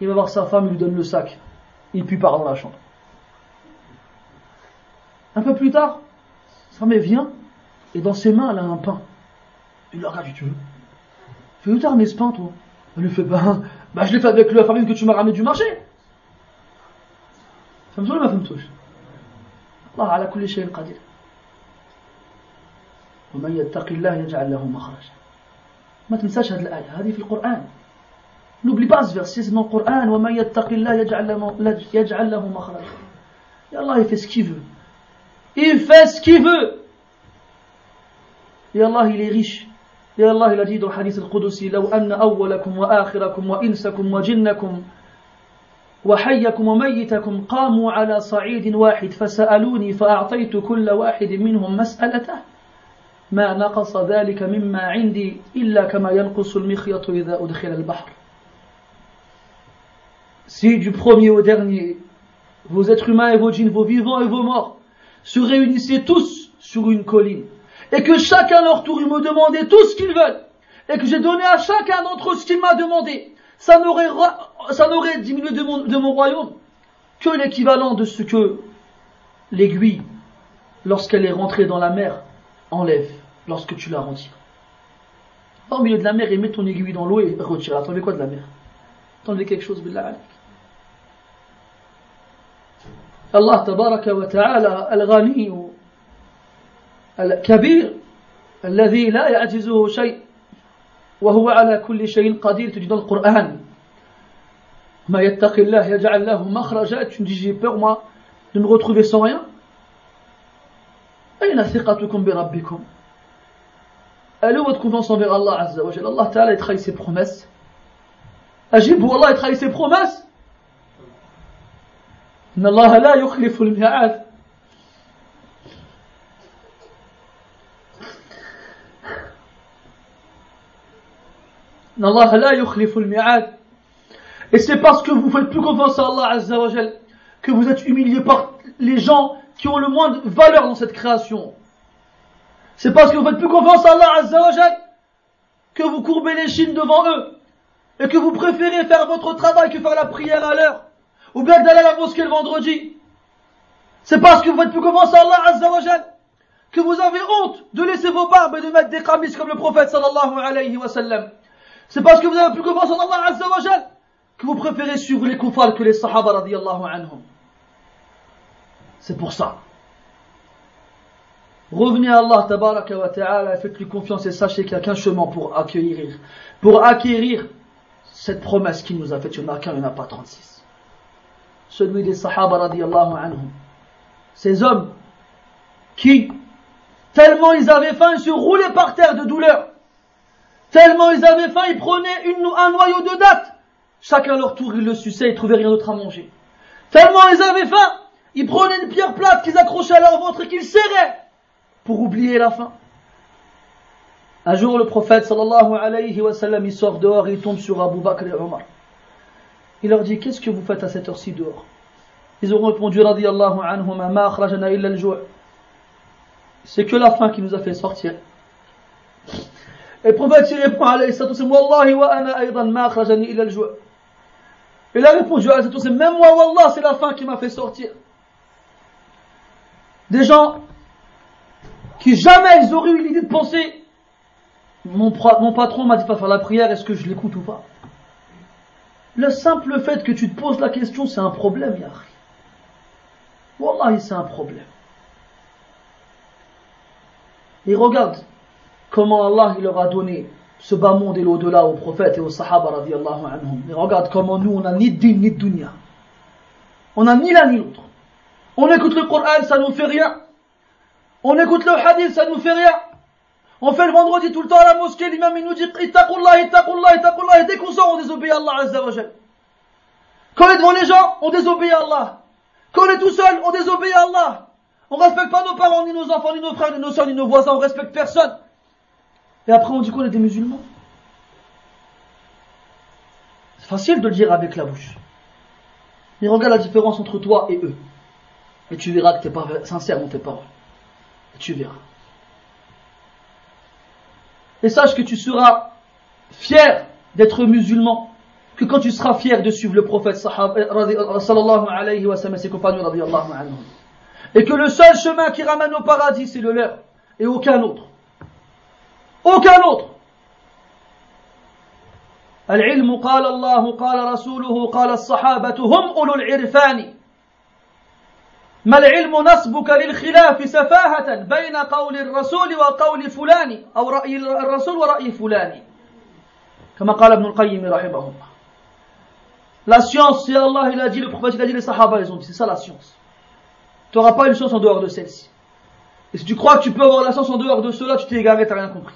Il va voir sa femme, il lui donne le sac. Il puis part dans la chambre. Un peu plus tard, sa mère vient, et dans ses mains, elle a un pain. Il le regarde, tu veux Fais où t'as ramené ce pain, toi? Elle lui fait, bah, bah je l'ai fait avec la famille que tu m'as ramené du marché. Ça me ma femme touche. الله على كل شيء قدير. ومن يتق الله يجعل له مخرجا. ما تنساش هذه الآية هذه في القرآن. نوبلي باز فيرسيس من القرآن ومن يتق الله يجعل له يجعل له مخرجا. يا الله يفس كيفو يفس كيفو يا الله لي ريش يا الله لديد الحديث القدسي لو أن أولكم وآخركم وإنسكم وجنكم وحيكم وميتكم قاموا على صعيد واحد فسألوني فأعطيت كل واحد منهم مسألته ما نقص ذلك مما عندي إلا كما ينقص المخيط إذا أدخل البحر Si du premier au dernier, vos êtres humains et vos djinns, vos vivants et vos morts, se réunissaient tous sur une colline, et que chacun leur tour me demandait tout ce qu'ils veulent, et que j'ai donné à chacun d'entre eux ce qu'il m'a demandé, ça n'aurait, ça n'aurait diminué de mon, de mon royaume que l'équivalent de ce que l'aiguille, lorsqu'elle est rentrée dans la mer, enlève lorsque tu la retires. au milieu de la mer et mets ton aiguille dans l'eau et retire. Attendez quoi de la mer Attendez quelque chose, billah Allah tabaraka wa ta'ala al-ghani al-kabir الذي لا يعجزه شيء وهو على كل شيء قدير. تجد القرآن. ما يتقي الله يجعل له مخرجا تجي جي بيغ ما نغوتخوفي سون ريان أين ثقتكم بربكم؟ ألو وات كونفونس أنفيغ الله عز وجل؟ الله تعالى يتخلي سي بخومس أجيب والله الله يتخلي سي بخومس إن الله لا يخلف الميعاد. Et c'est parce que vous faites plus confiance à Allah Azza wa Jal que vous êtes humilié par les gens qui ont le moins de valeur dans cette création. C'est parce que vous faites plus confiance à Allah Azza wa Jal que vous courbez les chines devant eux et que vous préférez faire votre travail que faire la prière à l'heure ou bien d'aller à la mosquée le vendredi. C'est parce que vous faites plus confiance à Allah Azza wa Jal que vous avez honte de laisser vos barbes et de mettre des kamis comme le prophète sallallahu alayhi wa sallam. C'est parce que vous avez plus confiance en Allah Azza wa que vous préférez suivre les koufars que les sahaba radiyallahu anhum. C'est pour ça. Revenez à Allah tabaraka wa ta'ala faites-lui confiance et sachez qu'il n'y a qu'un chemin pour accueillir, pour acquérir cette promesse qu'il nous a faite. Il n'y en a qu'un, il n'y en a pas 36. Celui des sahaba radiyallahu anhum. Ces hommes qui, tellement ils avaient faim, se roulaient par terre de douleur. Tellement ils avaient faim, ils prenaient un noyau de date Chacun à leur tour, ils le suçaient, ils trouvaient rien d'autre à manger. Tellement ils avaient faim, ils prenaient une pierre plate qu'ils accrochaient à leur ventre et qu'ils serraient pour oublier la faim. Un jour, le prophète sallallahu alayhi wa sallam, il sort dehors et il tombe sur Abu Bakr et Omar. Il leur dit, qu'est-ce que vous faites à cette heure-ci dehors? Ils ont répondu, radiyallahu anhuma, ma illa C'est que la faim qui nous a fait sortir. Et le prophète il répond, alayhi Wallahi wa ana aydan ma akhrajani illa il a répondu même moi, Wallah, c'est la fin qui m'a fait sortir. Des gens qui jamais ils auraient eu l'idée de penser, mon, patron m'a dit pas faire la prière, est-ce que je l'écoute ou pas? Le simple fait que tu te poses la question, c'est un problème, Yahri. Wallah, c'est un problème. Et regarde comment Allah il leur a donné ce bas monde et l'au-delà aux prophètes et aux sahaba radiallahu anhum. Mais regarde comment nous, on n'a ni din ni dunya. On n'a ni l'un ni l'autre. On écoute le Coran, ça nous fait rien. On écoute le hadith, ça nous fait rien. On fait le vendredi tout le temps à la mosquée, l'imam il nous dit Ittaqullah, ittaqullah, ittaqullah. Et dès qu'on sort, on désobéit à Allah Azza wa Quand on est devant les gens, on désobéit à Allah. Quand on est tout seul, on désobéit à Allah. On respecte pas nos parents, ni nos enfants, ni nos frères, ni nos soeurs, ni nos voisins, on respecte personne. Et après, on dit qu'on est des musulmans? C'est facile de le dire avec la bouche. Mais regarde la différence entre toi et eux. Et tu verras que tu n'es pas sincère dans tes paroles. Et tu verras. Et sache que tu seras fier d'être musulman que quand tu seras fier de suivre le prophète euh, sallallahu alayhi wa sallam et ses compagnons et que le seul chemin qui ramène au paradis c'est le leur et aucun autre aucun autre العلم قال الله قال رسوله قال الصحابة هم أولو العرفان ما العلم نصبك للخلاف سفاهة بين قول الرسول وقول فلان أو رأي الرسول ورأي فلان كما قال ابن القيم رحمه الله La science, c'est Allah, il a dit, le prophète, il a dit, les sahaba, ils ont dit, c'est ça la science. Tu n'auras pas une science en dehors de celle-ci. Et si tu crois que tu peux avoir la science en dehors de cela, tu t'es égaré, tu n'as rien compris.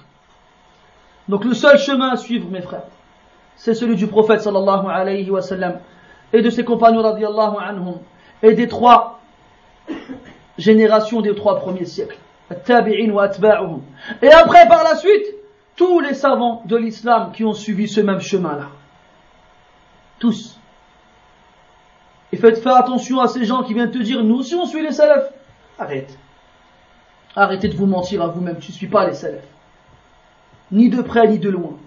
Donc le seul chemin à suivre, mes frères, c'est celui du prophète sallallahu alayhi wa sallam et de ses compagnons radiallahu anhum et des trois générations des trois premiers siècles. Et après, par la suite, tous les savants de l'islam qui ont suivi ce même chemin-là. Tous. Et faites faire attention à ces gens qui viennent te dire, nous aussi on suit les salafs. Arrête. Arrêtez de vous mentir à vous-même, tu ne suis pas les salafs ni de près ni de loin.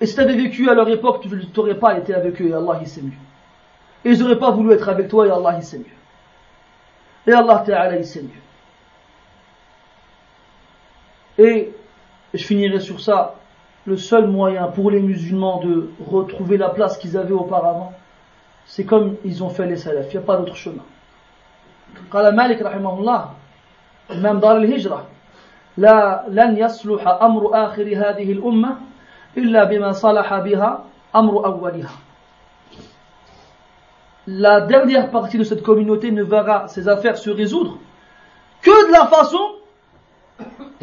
Et si tu avais vécu à leur époque, tu n'aurais pas été avec eux, et Allah il sait mieux. Et ils n'auraient pas voulu être avec toi, et Allah il sait mieux. Et Allah Ta'ala il sait mieux. Et je finirai sur ça. Le seul moyen pour les musulmans de retrouver la place qu'ils avaient auparavant, c'est comme ils ont fait les salafs. Il n'y a pas d'autre chemin. Qala Malik, même dans l'hijra, لا لن يصلح أمر آخر هذه الأمة إلا بما صلح بها أمر أولها La dernière partie de cette communauté ne verra ses affaires se résoudre que de la façon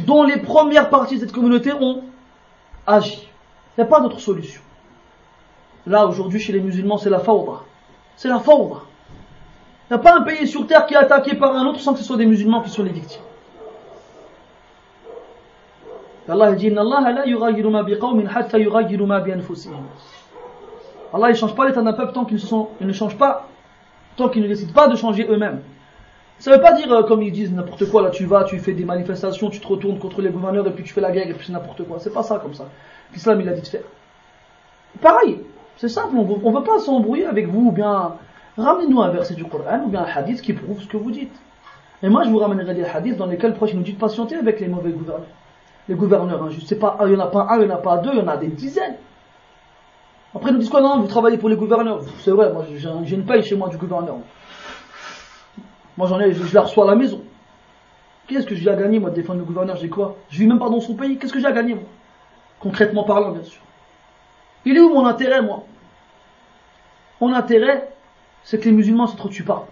dont les premières parties de cette communauté ont agi. Il n'y a pas d'autre solution. Là, aujourd'hui, chez les musulmans, c'est la fawda. C'est la fawda. Il n'y a pas un pays sur terre qui est attaqué par un autre sans que ce soit des musulmans qui soient les victimes. Allah dit Allah ne change pas l'état d'un peuple tant qu'ils ne changent pas, tant qu'ils ne décident pas de changer eux-mêmes. Ça ne veut pas dire, euh, comme ils disent, n'importe quoi, là tu vas, tu fais des manifestations, tu te retournes contre les gouverneurs et puis tu fais la guerre et puis c'est n'importe quoi. C'est pas ça comme ça. L'islam il a dit de faire. Pareil, c'est simple, on ne veut pas s'embrouiller avec vous ou bien ramenez-nous un verset du Coran ou bien un hadith qui prouve ce que vous dites. Et moi je vous ramènerai des hadiths dans lesquels proche nous dit de patienter avec les mauvais gouverneurs. Les gouverneurs injustes, hein, sais pas, il n'y en a pas un, il n'y en a pas deux, il y en a des dizaines. Après, ils nous disent quoi Non, vous travaillez pour les gouverneurs. C'est vrai, moi j'ai une paye chez moi du gouverneur. Moi j'en ai, je, la reçois à la maison. Qu'est-ce que j'ai à gagner moi de défendre le gouverneur? J'ai quoi? Je vis même pas dans son pays. Qu'est-ce que j'ai à gagner moi? Concrètement parlant, bien sûr. Il est où mon intérêt moi? Mon intérêt, c'est que les musulmans se tuent pas.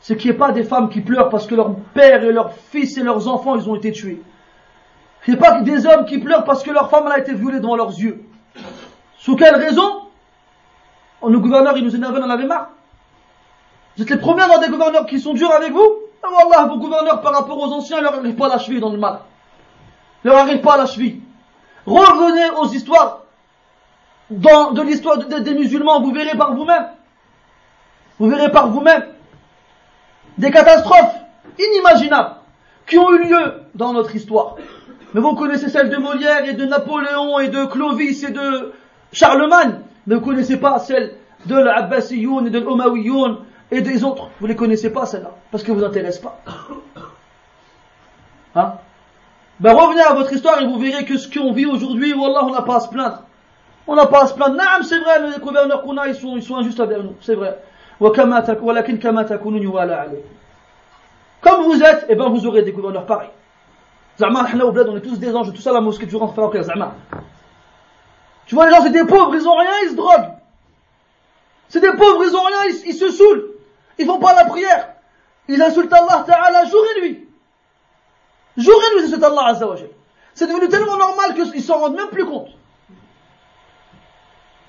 C'est qu'il n'y ait pas des femmes qui pleurent parce que leur père et leurs fils et leurs enfants ils ont été tués. Ait pas des hommes qui pleurent parce que leur femme a été violée devant leurs yeux. Sous quelle raison? Le gouverneur il nous énerve, on en avait marre. Vous êtes les premiers à avoir des gouverneurs qui sont durs avec vous? Ah Allah, vos gouverneurs par rapport aux anciens, leur arrivent pas à la cheville dans le mal. Leur arrivent pas à la cheville. Revenez aux histoires de l'histoire des musulmans, vous verrez par vous-même. Vous verrez par vous-même des catastrophes inimaginables qui ont eu lieu dans notre histoire. Mais vous connaissez celle de Molière et de Napoléon et de Clovis et de Charlemagne. Mais vous connaissez pas celle de l'Abbasiyoun et de l'Omawiyoun et des autres. Vous ne les connaissez pas, celles-là, parce que vous intéressent pas. Hein? Ben revenez à votre histoire et vous verrez que ce qu'on vit aujourd'hui, Wallah, on n'a pas à se plaindre. On n'a pas à se plaindre. Non, c'est vrai, les gouverneurs qu'on a, ils sont, injustes avec nous. C'est vrai. Comme vous êtes, eh ben vous aurez des gouverneurs pareils. Zama, on est tous des anges, tout ça la mosquée, tu rentres faire Zama. Tu vois, les gens, c'est des pauvres, ils ont rien, ils se droguent. C'est des pauvres, ils ont rien, ils, se saoulent. Ils font pas la prière. Ils insultent Allah Ta'ala jour et nuit. Jour et nuit, ils insultent Allah Azza C'est devenu tellement normal qu'ils s'en rendent même plus compte.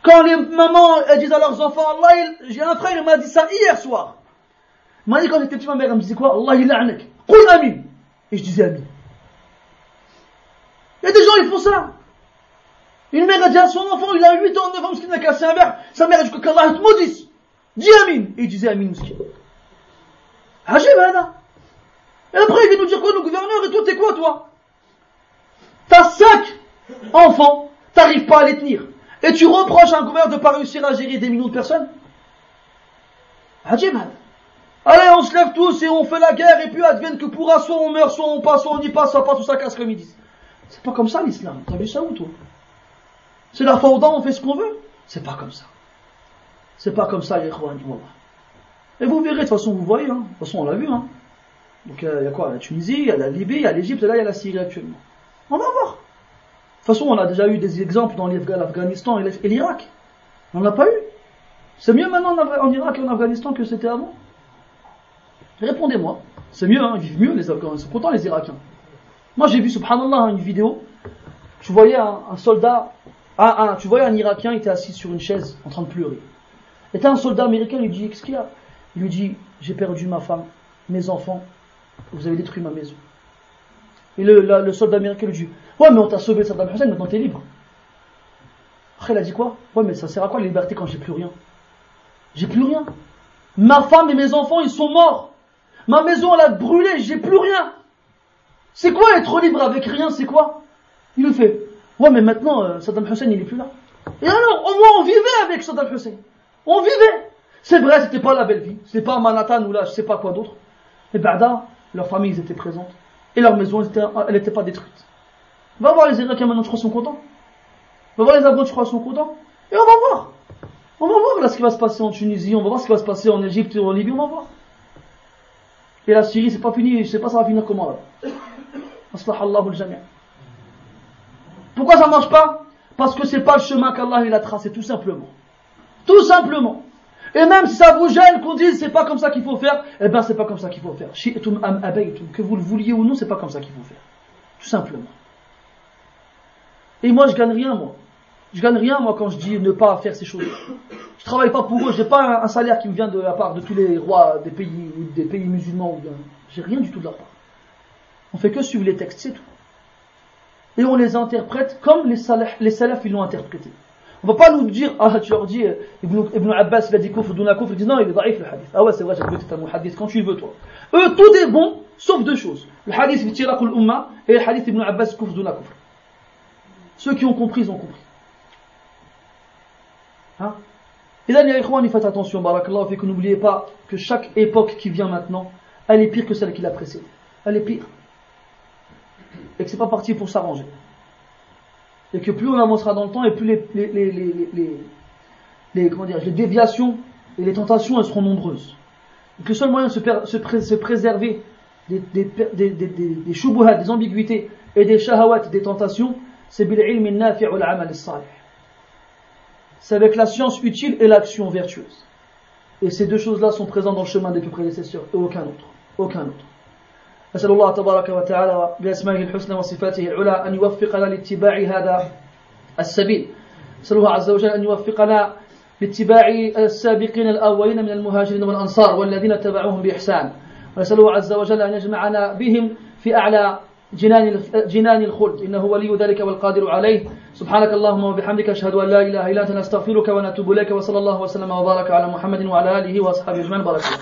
Quand les mamans elles disent à leurs enfants, Allah, j'ai un frère, il m'a dit ça hier soir. Il m'a dit quand j'étais petit, ma mère, elle me disait quoi? Allah, il. Qul amin. Et je disais amin. A des gens, ils font ça. Une mère a dit à son enfant, il a 8 ans, 9 ans, qu'il n'a cassé un verre. Sa mère a dit qu'Allah te maudisse. Dis Amin. Et il disait Amin, Mouski. Ajib. Et après, il vient nous dire quoi, nos gouverneurs, et toi, t'es quoi, toi? T'as cinq enfants, t'arrives pas à les tenir. Et tu reproches à un gouverneur de pas réussir à gérer des millions de personnes? Ajib, Hada. Allez, on se lève tous et on fait la guerre, et puis advienne que pourra, soit on meurt, soit on passe, soit on y passe, soit pas tout ça casse comme ils disent. C'est pas comme ça l'islam. T'as vu ça où, toi? C'est la fauda, on fait ce qu'on veut C'est pas comme ça. C'est pas comme ça, les Et vous verrez, de toute façon, vous voyez, hein. de toute façon, on l'a vu. Hein. Donc, il y a quoi? La Tunisie, il y a la Libye, il y a l'Égypte, et là, il y a la Syrie actuellement. On va voir. De toute façon, on a déjà eu des exemples dans l'Afghanistan et l'Irak. On n'a pas eu. C'est mieux maintenant en Irak et en Afghanistan que c'était avant? Répondez-moi. C'est mieux, hein, ils vivent mieux les Afghans, ils sont contents les Irakiens. Moi j'ai vu, subhanallah, une vidéo, tu voyais un, soldat, un, tu voyais un Irakien, il était assis sur une chaise en train de pleurer. Et un soldat américain, il lui dit, qu'est-ce qu'il y a? Il lui dit, j'ai perdu ma femme, mes enfants, vous avez détruit ma maison. Et le, soldat américain lui dit, ouais, mais on t'a sauvé Saddam Hussein, maintenant t'es libre. Après, il a dit quoi? Ouais, mais ça sert à quoi la liberté quand j'ai plus rien? J'ai plus rien. Ma femme et mes enfants, ils sont morts. Ma maison, elle a brûlé, j'ai plus rien. C'est quoi être libre avec rien C'est quoi? Il lui fait, ouais, mais maintenant, euh, Saddam Hussein, il est plus là. Et alors, au moins, on vivait avec Saddam Hussein. On vivait. C'est vrai, c'était pas la belle vie. C'est pas Manhattan ou là, je sais pas quoi d'autre. Mais Bada, leurs familles étaient présentes. Et leur maison, elle n'était pas détruite. Va voir les Irakiens maintenant, je crois, sont contents. Va voir les Afghans, je crois, sont contents. Et on va voir. On va voir là ce qui va se passer en Tunisie, on va voir ce qui va se passer en Égypte et en Libye, on va voir. Et la Syrie, c'est pas fini, je sais pas ça va finir comment là. Pourquoi ça marche pas? Parce que c'est pas le chemin qu'Allah il a tracé, tout simplement. Tout simplement. Et même si ça vous gêne qu'on dise c'est pas comme ça qu'il faut faire, eh ben c'est pas comme ça qu'il faut faire. Que vous le vouliez ou non, c'est pas comme ça qu'il faut faire. Tout simplement. Et moi je gagne rien moi. Je gagne rien, moi, quand je dis ne pas faire ces choses. Je travaille pas pour eux, j'ai pas un, salaire qui me vient de la part de tous les rois des pays, des pays musulmans. J'ai rien du tout de leur part. On fait que suivre les textes, c'est tout. Et on les interprète comme les salafs, les ils l'ont interprété. On va pas nous dire, ah, tu leur dis, Ibn, Ibn Abbas, il a dit kufr, Duna kufr, ils disent non, il est daif le hadith. Ah ouais, c'est vrai, j'ai écouté ton hadith, quand tu veux, toi. Eux, tout est bon, sauf deux choses. Le hadith Vitiraq al-Umma et le hadith Ibn Abbas, kufr, Duna kufr. Ceux qui ont compris, ils ont compris. Hein? Et là, les faites attention, barakallahu, fait que n'oubliez pas que chaque époque qui vient maintenant, elle est pire que celle qui l'a précédée. Elle est pire. Et que c'est pas parti pour s'arranger et que plus on avancera dans le temps et plus les, les, les, les, comment dire, les déviations et les tentations elles seront nombreuses. Donc le seul moyen de se, se, se préserver des, des, des, des, des des ambiguïtés et des shahawat, des tentations, c'est. C'est avec la science utile et l'action vertueuse. Et ces deux choses-là sont présentes dans le chemin des plus prédécesseurs et aucun autre. Aucun autre. أسأل الله تبارك وتعالى بأسمائه الحسنى وصفاته العلى أن يوفقنا لاتباع هذا السبيل. أسأل الله عز وجل أن يوفقنا لاتباع السابقين الأولين من المهاجرين والأنصار والذين تبعوهم بإحسان. ونسأله عز وجل أن يجمعنا بهم في أعلى جنان جنان الخلد. إنه ولي ذلك والقادر عليه. سبحانك اللهم وبحمدك أشهد أن لا إله إلا أنت نستغفرك ونتوب إليك وصلى الله وسلم وبارك على محمد وعلى آله وأصحابه أجمعين. بارك الله